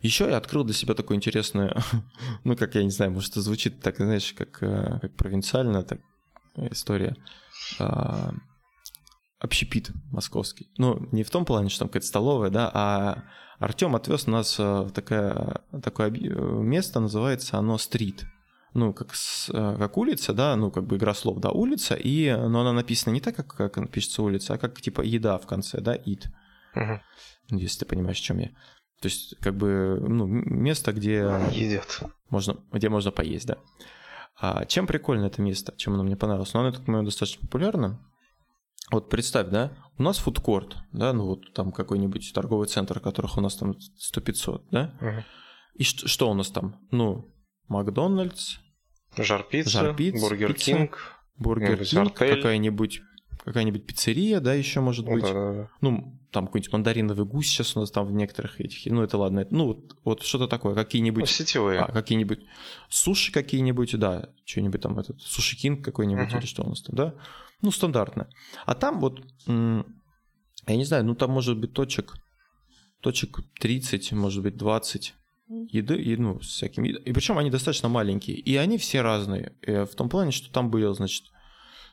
Speaker 2: Еще я открыл для себя такое интересное, ну, как я не знаю, может, это звучит так, знаешь, как, э, как провинциально, так, история. А, общепит московский. Ну, не в том плане, что там какая-то столовая, да, а Артем отвез нас в такое, такое место, называется оно стрит. Ну, как, с, как улица, да, ну, как бы игра слов, да, улица, и, но она написана не так, как, как пишется улица, а как, типа, еда в конце, да, eat.
Speaker 3: Мгм.
Speaker 2: Если ты понимаешь, о чем я. То есть, как бы, ну, место, где
Speaker 3: Едят.
Speaker 2: можно, где можно поесть, да. А чем прикольно это место, чем оно мне понравилось? Ну, оно, я так понимаю, достаточно популярно. Вот представь, да, у нас фудкорт, да, ну вот там какой-нибудь торговый центр, которых у нас там 100-500, да,
Speaker 3: Мгм.
Speaker 2: и что, что у нас там? Ну, Макдональдс,
Speaker 3: Жар-пицца,
Speaker 2: Жар-пицца,
Speaker 3: Бургер. Кинг.
Speaker 2: Бургер
Speaker 3: быть,
Speaker 2: Кинг, какая-нибудь какая-нибудь пиццерия, да, еще может
Speaker 3: Ну
Speaker 2: быть.
Speaker 3: да-да-да.
Speaker 2: Ну, там какой-нибудь мандариновый гусь сейчас у нас там в некоторых этих, ну это ладно, это- ну вот, вот что-то такое,
Speaker 3: Ну,
Speaker 2: какие-нибудь
Speaker 3: сетевые.
Speaker 2: А, какие-нибудь суши какие-нибудь, да, что-нибудь там, этот суши кинг какой-нибудь
Speaker 3: Мгм.
Speaker 2: или что у нас там, да? Ну, стандартно. А там вот, я не знаю, ну там может быть точек, точек 30, может быть 20 еды, и, ну, с всяким. И причем они достаточно маленькие. И они все разные. Э, В том плане, что там было, значит,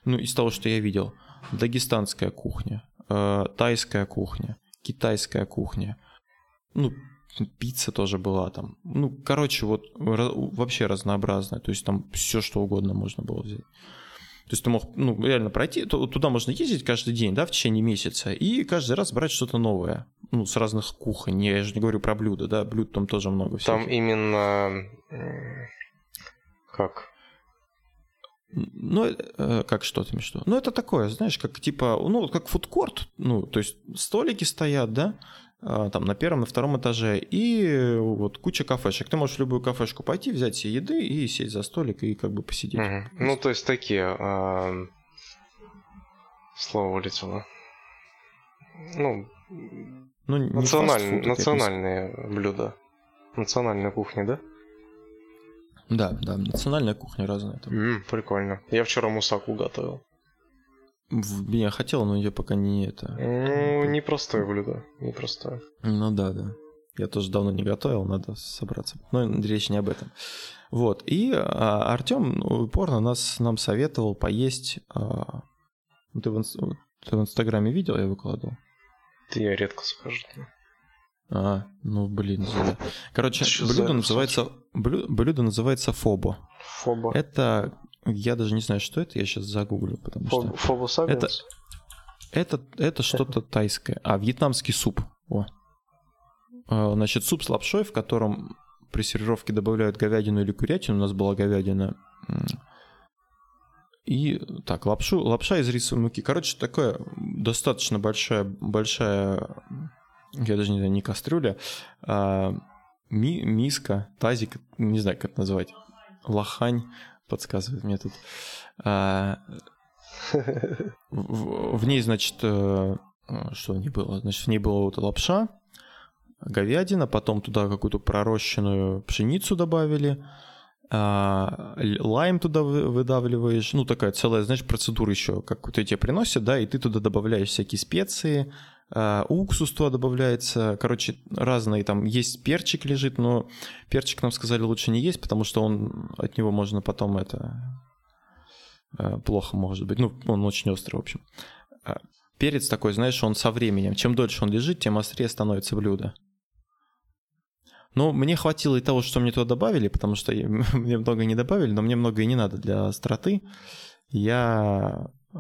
Speaker 2: ну, из того, что я видел, дагестанская кухня, э, тайская кухня, китайская кухня, ну, пицца тоже была там. Ну, короче, вот вообще разнообразная. То есть там все, что угодно можно было взять. То есть ты мог, ну, реально пройти, туда можно ездить каждый день, да, в течение месяца, и каждый раз брать что-то новое. Ну, с разных кухонь. Я же не говорю про блюда, да, блюд там тоже много всяких.
Speaker 3: Там именно... Как?
Speaker 2: Ну, э, как что ты имеешь в виду? Ну, это такое, знаешь, как типа, ну, как фудкорт, ну, то есть столики стоят, да, а, там на первом, на втором этаже, и вот куча кафешек. Ты можешь в любую кафешку пойти, взять себе еды и сесть за столик и как бы посидеть.
Speaker 3: Мгм. Ну, то есть такие... ам, Слово вылетело. Ну,
Speaker 2: Ну,
Speaker 3: националь- национальные блюда. Национальная кухня, да?
Speaker 2: Да, да, национальная кухня разная. Там.
Speaker 3: М, прикольно. Я вчера мусаку готовил.
Speaker 2: Я хотел, но я пока не это.
Speaker 3: Ну, непростое блюдо. Непростое.
Speaker 2: Ну да, да. Я тоже давно не готовил, надо собраться. Но речь не об этом. Вот. И а, Артем упорно нас, нам советовал поесть. а, ну, ты, в, ты в Инстаграме видел, я выкладывал?
Speaker 3: Это я редко скажу.
Speaker 2: А, ну блин, зря. Короче,
Speaker 3: Что за
Speaker 2: блюдо
Speaker 3: кусочек?
Speaker 2: называется, блю- блюдо называется фобо.
Speaker 3: Фоба.
Speaker 2: Это, я даже не знаю, что это, я сейчас загуглю, потому что...
Speaker 3: Фоб- Фобу сабиенс?
Speaker 2: Это, это что-то тайское. А, вьетнамский суп. О. А, Значит, суп с лапшой, в котором при сервировке добавляют говядину или курятину. У нас была говядина. И так, лапшу, лапша из рисовой муки. Короче, такая достаточно большая, большая, я даже не знаю, не кастрюля, а ми- миска, тазик, не знаю, как это назвать. Лохань подсказывает мне тут. А, в, в ней, значит, э, что в ней было? Значит, в ней была вот лапша, говядина, потом туда какую-то пророщенную пшеницу добавили, а, лайм туда вы- выдавливаешь, ну такая целая, знаешь, процедура еще, как вот тебе приносят, да, и ты туда добавляешь всякие специи, а, уксус туда добавляется, короче, разные там, есть перчик лежит, но перчик нам сказали лучше не есть, потому что он, от него можно потом это, э, плохо может быть, ну, он очень острый, в общем. А, Перец такой, знаешь, он со временем, чем дольше он лежит, тем острее становится блюдо. Но мне хватило и того, что мне туда добавили, потому что мне много не добавили, но мне много и не надо для остроты. Я э,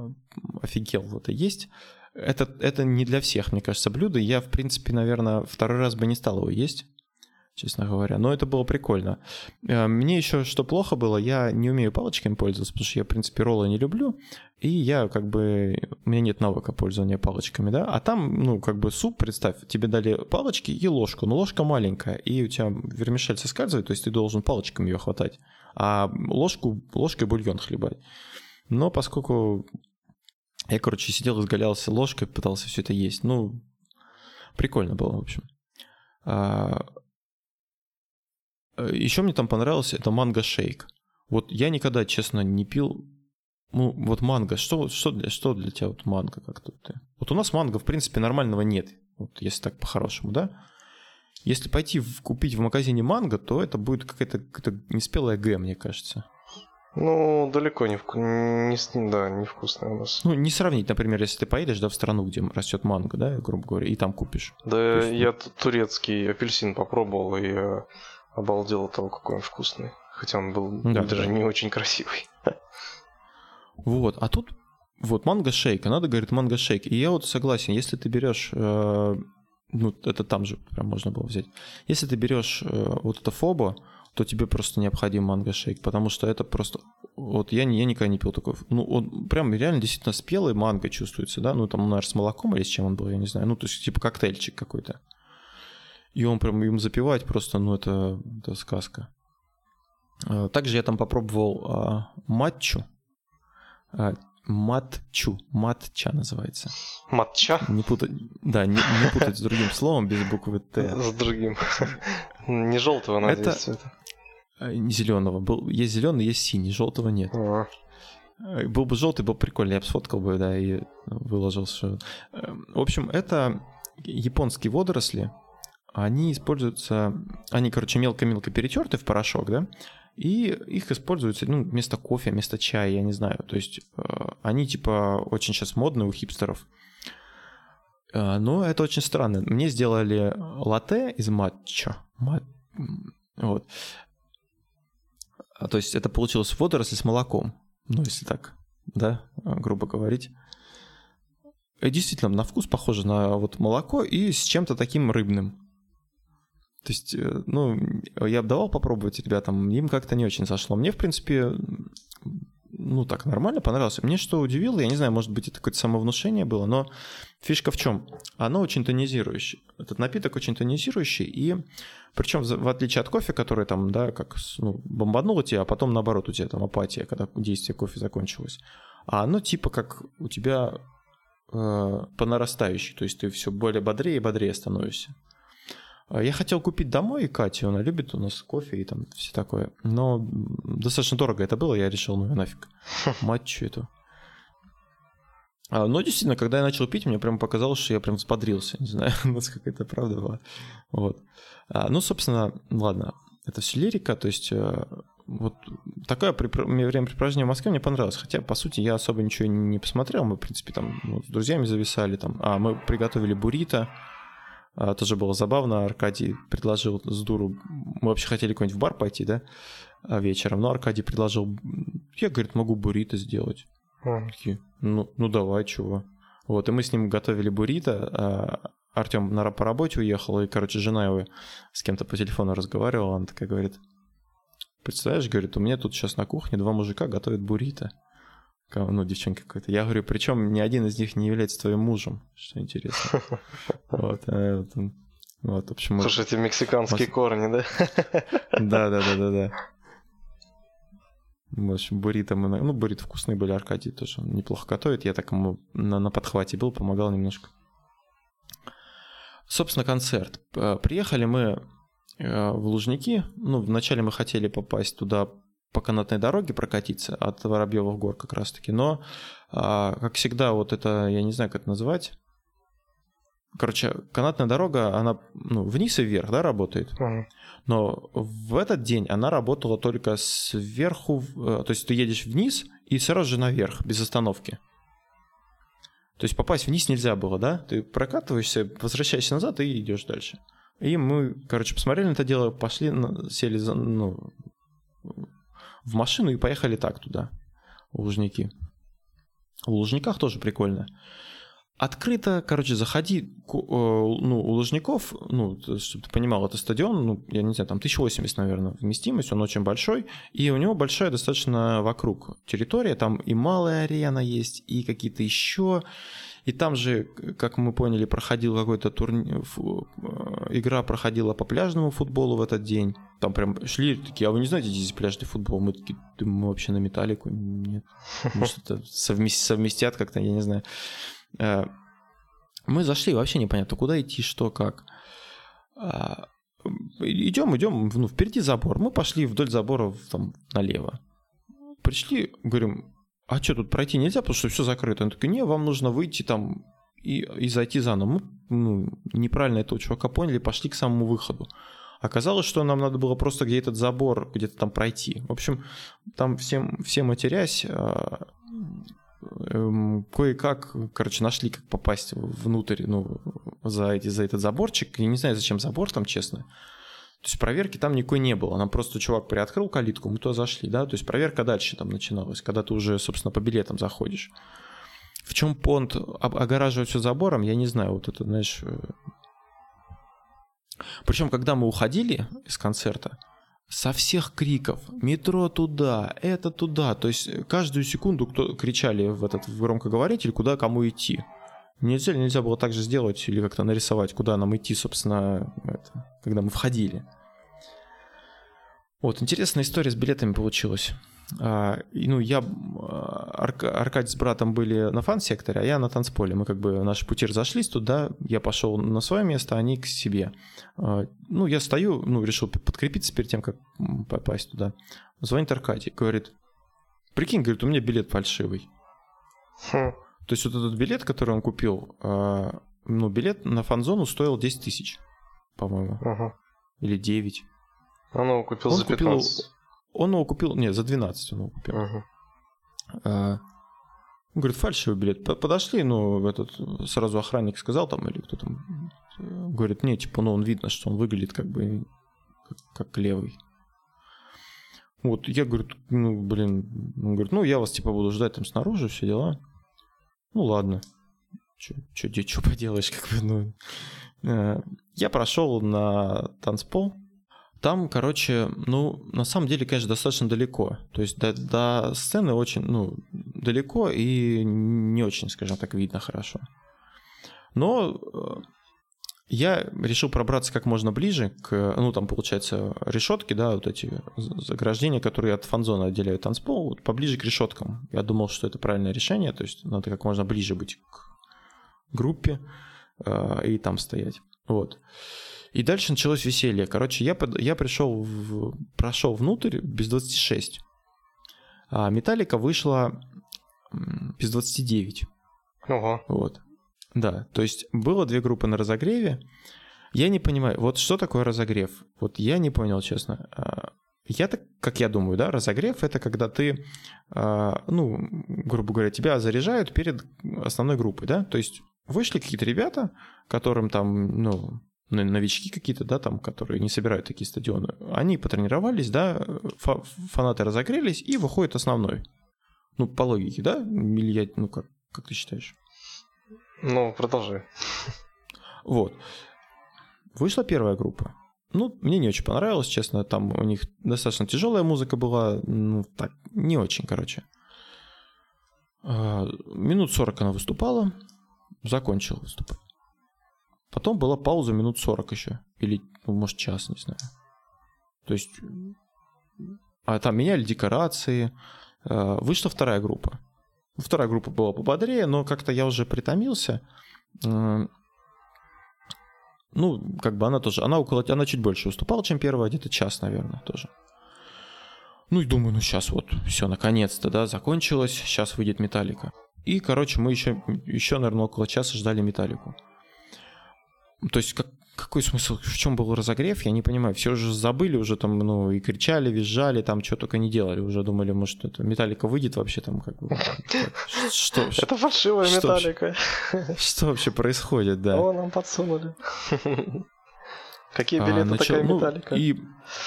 Speaker 2: офигел вот и есть. Это, это не для всех, мне кажется, блюдо. Я, в принципе, наверное, второй раз бы не стал его есть честно говоря. Но это было прикольно. Э, мне еще что плохо было, я не умею палочками пользоваться, потому что я, в принципе, роллы не люблю, и я как бы... У меня нет навыка пользования палочками, да? А там, ну, как бы суп, представь, тебе дали палочки и ложку, но ложка маленькая, и у тебя вермишель соскальзывает, то есть ты должен палочками ее хватать, а ложку, ложкой бульон хлебать. Но поскольку я, короче, сидел, изгалялся ложкой, пытался все это есть, ну, прикольно было, в общем. А, Э, Еще мне там понравился это манго шейк. Вот я никогда, честно, не пил. Ну, вот манго, что, что, для, что для тебя вот манго как-то? Вот у нас манго, в принципе, нормального нет. Вот если так по-хорошему, да? Если пойти в, купить в магазине манго, то это будет какая-то, какая-то неспелая Г, мне кажется.
Speaker 3: Ну, далеко не, вку... не, да, невкусная у нас.
Speaker 2: Ну, не сравнить, например, если ты поедешь да, в страну, где растет манго, да, грубо говоря, и там купишь.
Speaker 3: Да, есть... я турецкий апельсин попробовал, и обалдел от того, какой он вкусный. Хотя он был да, даже да. не очень красивый.
Speaker 2: Вот, а тут вот манго шейк, надо говорит манго шейк. И я вот согласен, если ты берешь, э, ну это там же прям можно было взять. Если ты берешь э, вот это фобо, то тебе просто необходим манго шейк, потому что это просто вот я, я никогда не пил такой. Ну, он прям реально действительно спелый манго чувствуется, да? Ну, там, наверное, с молоком или с чем он был, я не знаю. Ну, то есть, типа коктейльчик какой-то. И он прям им запивать просто, ну, это, это сказка. А, также я там попробовал а, матчу. А, матчу. Матча называется.
Speaker 3: Матча?
Speaker 2: Не путать, да, не, не путать с другим словом без буквы Т.
Speaker 3: С другим. Не желтого, надеюсь, цвета.
Speaker 2: Не зеленого. Был, есть зеленый, есть синий, желтого нет. А. Был бы желтый, был прикольный, я бы сфоткал бы, да, и выложил. Что... В общем, это японские водоросли, они используются, они, короче, мелко-мелко перетерты в порошок, да, и их используются, ну, вместо кофе, вместо чая, я не знаю. То есть э, они, типа, очень сейчас модные у хипстеров. Э, но это очень странно. Мне сделали латте из матча. Мат... Вот. А, то есть это получилось водоросли с молоком. Ну, если так, да, грубо говорить. И действительно, на вкус похоже на вот молоко и с чем-то таким рыбным. То есть, э, ну, я бы давал попробовать ребятам, им как-то не очень зашло. Мне, в принципе, ну, так, нормально понравился. Мне что удивило, я не знаю, может быть, это какое-то самовнушение было, но фишка в чем? Оно очень тонизирующее. Этот напиток очень тонизирующий, и причем в отличие от кофе, который там, да, как ну, бомбануло тебя, а потом наоборот у тебя там апатия, когда действие кофе закончилось. А оно типа как у тебя э, по нарастающей, то есть ты все более бодрее и бодрее становишься. А, я хотел купить домой Катю, она любит у нас кофе и там все такое. Но достаточно дорого это было, я решил, ну нафиг. Мать эту. А, но действительно, когда я начал пить, мне прям показалось, что я прям взбодрился. Не знаю, насколько это правда было. Вот. А, ну, собственно, ладно. Это все лирика, то есть э, вот такое времяпрепровождение в Москве мне понравилось. Хотя, по сути, я особо ничего не посмотрел. Мы, в принципе, там ну, с друзьями зависали. Там. А, мы приготовили буррито. А, тоже было забавно. Аркадий предложил с дуру... Мы вообще хотели куда-нибудь в бар пойти, да, а, вечером. Но Аркадий предложил... Я, говорит, могу буррито сделать. Mm. Такие, ну, ну давай, чего. Вот, и мы с ним готовили буррито. Артем на, по работе уехал, и, короче, жена его с кем-то по телефону разговаривала. Она такая говорит, представляешь, говорит, у меня тут сейчас на кухне два мужика готовят буррито ну, девчонка какой-то. Я говорю, причем ни один из них не является твоим мужем, что интересно. Вот, а вот, в общем...
Speaker 3: Слушайте, мексиканские корни, да?
Speaker 2: Да, да, да, да, да. В общем, буррито мы... Ну, буррито вкусные были, Аркадий тоже неплохо готовит. Я так ему на, на подхвате был, помогал немножко. Собственно, концерт. Приехали мы э, в Лужники. Ну, вначале мы хотели попасть туда по канатной дороге прокатиться от Воробьевых гор как раз-таки. Но, а, как всегда, вот это, я не знаю, как это называть. Короче, канатная дорога, она ну, вниз и вверх, да, работает. Mm. Но в этот день она работала только сверху, э, то есть ты едешь вниз и сразу же наверх, без остановки. То есть попасть вниз нельзя было, да? Ты прокатываешься, возвращаешься назад и идешь дальше. И мы, короче, посмотрели на это дело, пошли, сели, ну, в машину и поехали так туда, в Лужники. В Лужниках тоже прикольно. открыто, короче, заходи, э, ну, у Лужников, ну, чтобы ты понимал, это стадион, ну, я не знаю, там 1080, наверное, вместимость, он очень большой, и у него большая достаточно вокруг территория, там и малая арена есть, и какие-то еще, и там же, как мы поняли, проходил какой-то турнир, э, игра проходила по пляжному футболу в этот день. Там прям шли такие, а вы не знаете, здесь пляжный футбол? Мы такие, мы вообще на металлику? Нет. Может, это совместят как-то, я не знаю. Э, мы зашли, вообще непонятно, куда идти, что, как. А, идем, идем, ну, впереди забор. Мы пошли вдоль забора там налево. Пришли, говорим, а что, тут пройти нельзя, потому что все закрыто? Он такой, не, вам нужно выйти там и, и зайти заново. Мы ну, неправильно этого чувака поняли, пошли к самому выходу. Оказалось, что нам надо было просто где этот забор, где-то там пройти. В общем, там всем, все матерясь, а, эм, кое-как, короче, нашли, как попасть внутрь, ну, за, эти, за этот заборчик. Я не знаю, зачем забор там, честно. То есть проверки там никакой не было. Нам просто чувак приоткрыл калитку, мы туда зашли, да. То есть проверка дальше там начиналась, когда ты уже, собственно, по билетам заходишь. В чем понт огораживать все забором, я не знаю. Вот это, знаешь... Э. Причем, когда мы уходили из концерта, со всех криков метро туда, это туда. То есть каждую секунду кто кричали в этот в громкоговоритель, куда кому идти. Нельзя, нельзя было так же сделать или как-то нарисовать, куда нам идти, собственно, это, когда мы входили. Вот, интересная история с билетами получилась. А, ну, я, Арк, Аркадий с братом были на фан-секторе, а я на танцполе. Мы как бы, наши пути разошлись туда, я пошел на свое место, а они к себе. А, ну, я стою, ну, решил подкрепиться перед тем, как попасть туда. Звонит Аркадий, говорит, прикинь, говорит, у меня билет фальшивый. Хм. То есть вот этот билет, который он купил, а, ну, билет на фан-зону стоил 10 тысяч, по-моему. Ага. Или 9.
Speaker 3: Он его купил он за 15. Купил,
Speaker 2: он его купил, нет, за 12 он его купил. Ага. А, он говорит, фальшивый билет. Подошли, ну, этот сразу охранник сказал там, или кто там, говорит, нет, типа, ну, он видно, что он выглядит как бы как, как левый. Вот, я говорю, ну, блин, он говорит, ну, я вас, типа, буду ждать там снаружи, все дела. Ну ладно. Что поделаешь, как бы, ну... Э, я прошел на танцпол. Там, короче, ну, на самом деле, конечно, достаточно далеко. То есть до, до сцены очень, ну, далеко и не очень, скажем так, видно хорошо. Но э, я решил пробраться как можно ближе к, ну, там, получается, решетки, да, вот эти заграждения, которые от фанзона отделяют танцпол, вот поближе к решеткам. Я думал, что это правильное решение, то есть надо как можно ближе быть к группе э, и там стоять. Вот. И дальше началось веселье. Короче, я, под, я пришел, в, прошел внутрь без 26. А Металлика вышла без 29.
Speaker 3: Ого.
Speaker 2: Вот. Да, то есть было две группы на разогреве. Я не понимаю, вот что такое разогрев? Вот я не понял, честно. А, я так, как я думаю, да, разогрев это когда ты, а, ну, грубо говоря, тебя заряжают перед основной группой, да, то есть вышли какие-то ребята, которым там, ну, новички какие-то, да, там, которые не собирают такие стадионы, они потренировались, да, фанаты разогрелись, и выходит основной. Ну, по логике, да? Или я, ну, как, как ты считаешь?
Speaker 3: Ну, продолжи.
Speaker 2: Вот. Вышла первая группа. Ну, мне не очень понравилось, честно. Там у них достаточно тяжелая музыка была. Ну, так, не очень, короче. А, минут 40 она выступала. Закончила выступать. Потом была пауза минут 40 еще. Или, ну, может, час, не знаю. То есть... А там меняли декорации. А, вышла вторая группа. Вторая группа была пободрее, но как-то я уже притомился. Ну, как бы она тоже, она около, она чуть больше выступала, чем первая, где-то час, наверное, тоже. Ну и думаю, ну сейчас вот, все, наконец-то, да, закончилось, сейчас выйдет Металлика. И, короче, мы еще, еще, наверное, около часа ждали Металлику. То есть, как, какой смысл, в чем был разогрев, я не понимаю. Все уже забыли, уже там, ну, и кричали, визжали, там, что только не делали. Уже думали, может, это металлика выйдет вообще там, как бы.
Speaker 3: Что вообще? Это фальшивая металлика.
Speaker 2: Что вообще происходит, да?
Speaker 3: О, нам подсунули. Какие а, билеты, такая ну, металлика.
Speaker 2: И,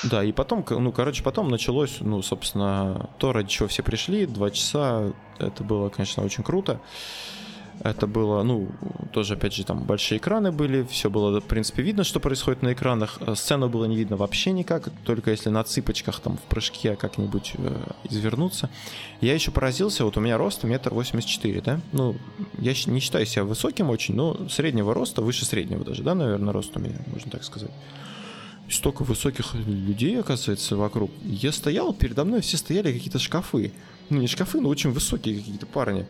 Speaker 2: да, и потом, ну, короче, потом началось, ну, собственно, то, ради чего все пришли, два часа, это было, конечно, очень круто. Это было, ну, тоже, опять же, там большие экраны были, все было, в принципе, видно, что происходит на экранах. Э, сцену было не видно вообще никак, только если на цыпочках там в прыжке как-нибудь э, извернуться. Я еще поразился, вот у меня рост метр восемьдесят четыре, да? Ну, я не считаю себя высоким очень, но среднего роста, выше среднего даже, да, наверное, рост у меня, можно так сказать. Столько высоких людей, оказывается, вокруг. Я стоял, передо мной все стояли какие-то шкафы. Ну, не шкафы, но очень высокие какие-то парни.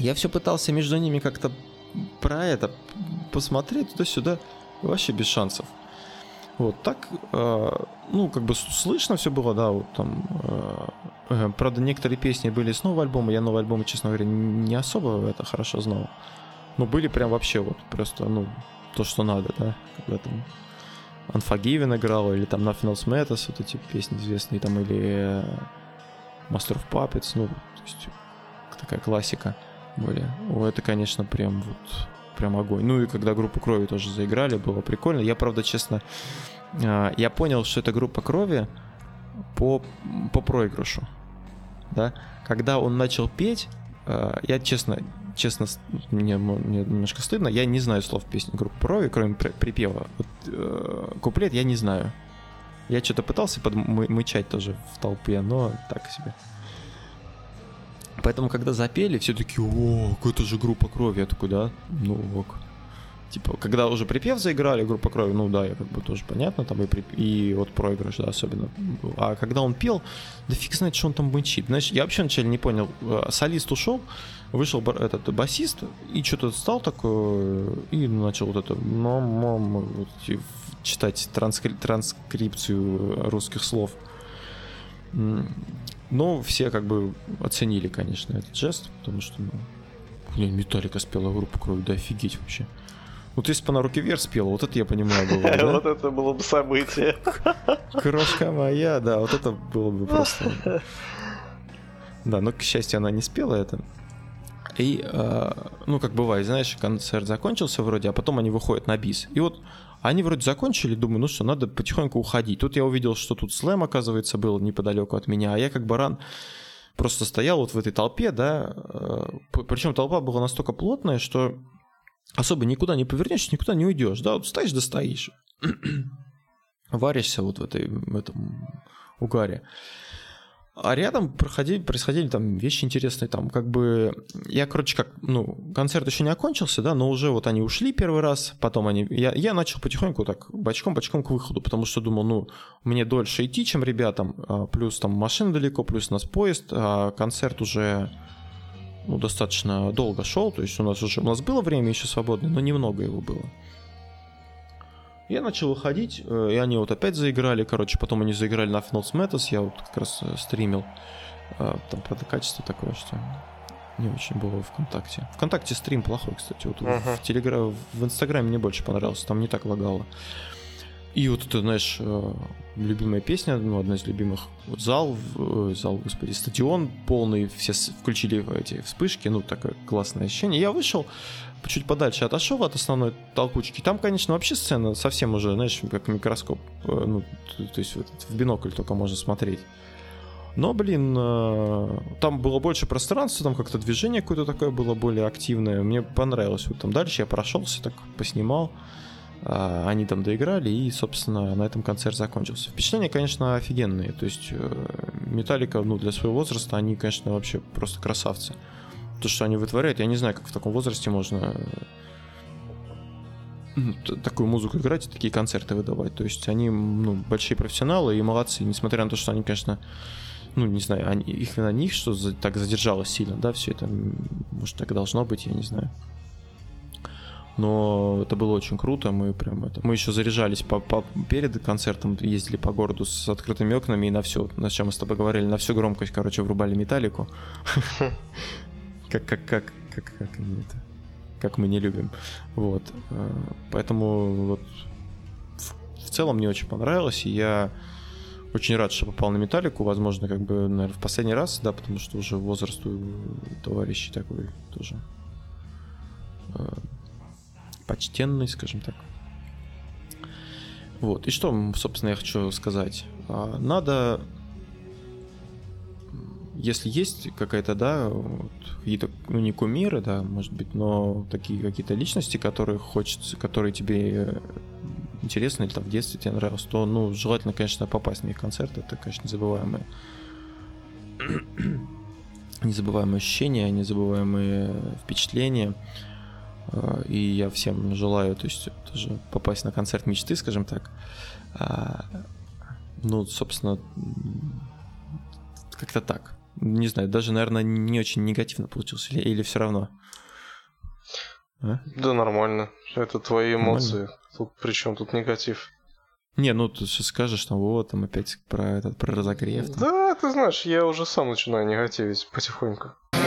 Speaker 2: Я все пытался между ними как-то про это посмотреть туда-сюда. Вообще без шансов. Вот так, э, ну, как бы слышно все было, да, вот там. Э, э, правда, некоторые песни были с нового альбома. Я новый альбом, честно говоря, не особо это хорошо знал. Но были прям вообще вот просто, ну, то, что надо, да, когда там Unforgiven играл, или там Nothing Else Matters, вот эти песни известные, там, или э, Master of Puppets, ну, то есть такая классика были. О, это, конечно, прям вот прям огонь. Ну и когда группу крови тоже заиграли, было прикольно. Я, правда, честно, э, я понял, что это группа крови по, по проигрышу. Да? Когда он начал петь, э, я, честно, честно, мне, мне немножко стыдно. Я не знаю слов песни группы Прови, кроме припева. Вот, э, куплет я не знаю. Я что-то пытался подмычать тоже в толпе, но так себе. Поэтому, когда запели, все таки о, это же группа крови. Я такой, да, ну ок. Типа, когда уже припев заиграли, группа крови, ну да, я как бы тоже понятно, там и, при... и вот проигрыш, да, особенно. А когда он пел, да фиг знает, что он там бычит. Знаешь, я вообще вначале не понял, э, солист ушел, вышел этот басист и что-то стал такой и начал вот это мам, вот, читать транскри... транскрипцию русских слов. Но все как бы оценили, конечно, этот жест, потому что, ну, блин, Металлика спела группу крови, да офигеть вообще. Вот если бы она руки вверх спела, вот это я понимаю было
Speaker 3: да? Вот это было бы событие.
Speaker 2: Крошка моя, да, вот это было бы просто... Да, но, к счастью, она не спела это. И, э, ну, как бывает, знаешь, концерт закончился вроде, а потом они выходят на бис. И вот они вроде закончили, думаю, ну что, надо потихоньку уходить. Тут я увидел, что тут слэм, оказывается, был неподалеку от меня, а я как баран просто стоял вот в этой толпе, да, э, причем толпа была настолько плотная, что особо никуда не повернешься, никуда не уйдешь, да, вот стоишь да. Варишься вот в, этой, в этом угаре. А рядом проходили, происходили там вещи интересные, там как бы, я, короче, как, ну, концерт еще не окончился, да, но уже вот они ушли первый раз, потом они, я, я начал потихоньку так, бочком-бочком к выходу, потому что думал, ну, мне дольше идти, чем ребятам, а, плюс там машина далеко, плюс у нас поезд, а концерт уже, ну, достаточно долго шел, то есть у нас уже, у нас было время еще свободное, но немного его было. Я начал выходить, э, и они вот опять заиграли, короче, потом они заиграли на Finals Matters, я вот как раз э, стримил. Э, там, правда, качество такое, что не очень было ВКонтакте. ВКонтакте стрим плохой, кстати. Вот uh-huh. в Телеграм, в Инстаграме мне больше понравился, там не так лагало. И вот это, знаешь, любимая песня, ну, одна из любимых. Вот зал, зал, господи, стадион полный, все включили эти вспышки, ну, такое классное ощущение. Я вышел, чуть подальше отошел от основной толкучки. Там, конечно, вообще сцена совсем уже, знаешь, как микроскоп. Э, ну, то есть вот, в бинокль только можно смотреть. Но, блин, э, там было больше пространства, там как-то движение какое-то такое было более активное. Мне понравилось. Вот там дальше я прошелся, так поснимал. А, они там доиграли, и, собственно, на этом концерт закончился. Впечатления, конечно, офигенные. То есть э, Металлика, ну, для своего возраста, они, конечно, вообще просто красавцы то, что они вытворяют, я не знаю, как в таком возрасте можно такую музыку играть и такие концерты выдавать. То есть они ну, большие профессионалы и молодцы, несмотря на то, что они, конечно, ну, не знаю, они, их вина них, что за, так задержалось сильно, да, все это, может, так должно быть, я не знаю. Но это было очень круто, мы прям это... Мы еще заряжались по, по, перед концертом, ездили по городу с открытыми окнами и на все, на чем мы с тобой говорили, на всю громкость, короче, врубали металлику. как, как, как, как, как они это, как мы не любим. Вот. Э, поэтому вот в, целом мне очень понравилось, и я очень рад, что попал на металлику, возможно, как бы, наверное, в последний раз, да, потому что уже возраст у товарищей такой тоже э, почтенный, скажем так. Вот, и что, собственно, я хочу сказать. А, надо если есть какая-то, да, вот, какие-то, ну не кумиры, да, может быть, но такие какие-то личности, которые хочется, которые тебе интересны или там в детстве тебе нравилось, то, ну, желательно, конечно, попасть на их концерт, это, конечно, незабываемые незабываемые ощущения, незабываемые впечатления. А, и я всем желаю, то есть тоже попасть на концерт мечты, скажем так. А, ну, собственно, как-то так. Не знаю, даже, наверное, не очень негативно получился. Или, или все равно?
Speaker 3: А? Да нормально. Это твои эмоции. Нормально? Тут при чем тут негатив?
Speaker 2: Не, ну ты сейчас скажешь, там, вот, там опять про этот, про разогрев. Там.
Speaker 3: Да, ты знаешь, я уже сам начинаю негативить потихоньку.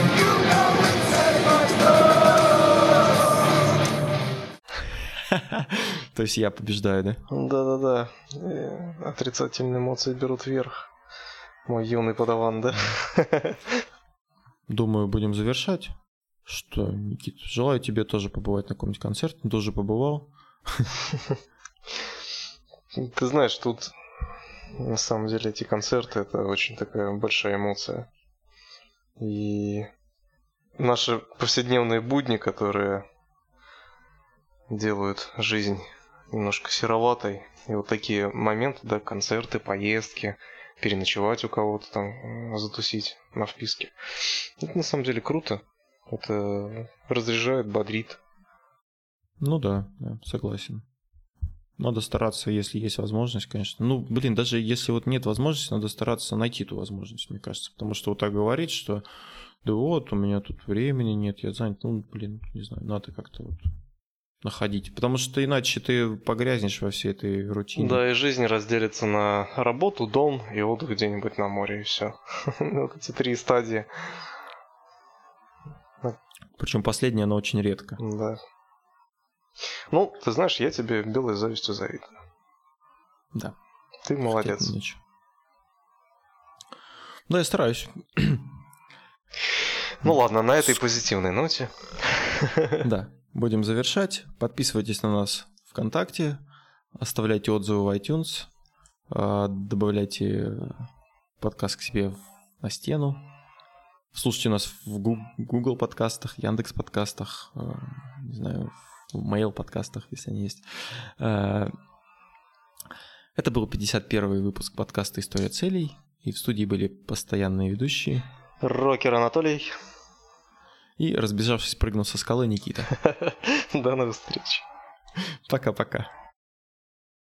Speaker 2: То есть я побеждаю, да?
Speaker 3: Да-да-да. Э, отрицательные эмоции берут вверх. Мой юный подаван, да?
Speaker 2: Думаю, будем завершать. Что, Никит, желаю тебе тоже побывать на каком-нибудь концерте. Тоже побывал.
Speaker 3: Ты знаешь, тут на самом деле эти концерты это очень такая большая эмоция. И наши повседневные будни, которые делают жизнь немножко сероватой. И вот такие моменты, да, концерты, поездки, переночевать у кого-то там, затусить на вписке. Это на самом деле круто. Это разряжает, бодрит.
Speaker 2: Ну да, да, согласен. Надо стараться, если есть возможность, конечно. Ну, блин, даже если вот нет возможности, надо стараться найти ту возможность, мне кажется. Потому что вот так говорить, что да вот, у меня тут времени нет, я занят. Ну, блин, не знаю, надо как-то вот находить. Потому что иначе ты погрязнешь во всей этой рутине.
Speaker 3: Да, и жизнь разделится на работу, дом и отдых где-нибудь на море, и все. Вот эти три стадии.
Speaker 2: Причем последняя, она очень редко.
Speaker 3: Да. Ну, ты знаешь, я тебе белой завистью завидую.
Speaker 2: Да.
Speaker 3: Ты молодец.
Speaker 2: Да, я стараюсь.
Speaker 3: Ну ладно, на этой позитивной ноте.
Speaker 2: Да, будем завершать. Подписывайтесь на нас ВКонтакте, оставляйте отзывы в iTunes, а, добавляйте подкаст к себе на стену, слушайте нас в Google подкастах, Яндекс подкастах, а, не знаю, в mail подкастах, если они есть. Э, это был 51 выпуск подкаста «История целей», и в студии были постоянные ведущие.
Speaker 3: Рокер Анатолий.
Speaker 2: И, разбежавшись, прыгнул со скалы Никита.
Speaker 3: До новых встреч.
Speaker 2: Пока-пока.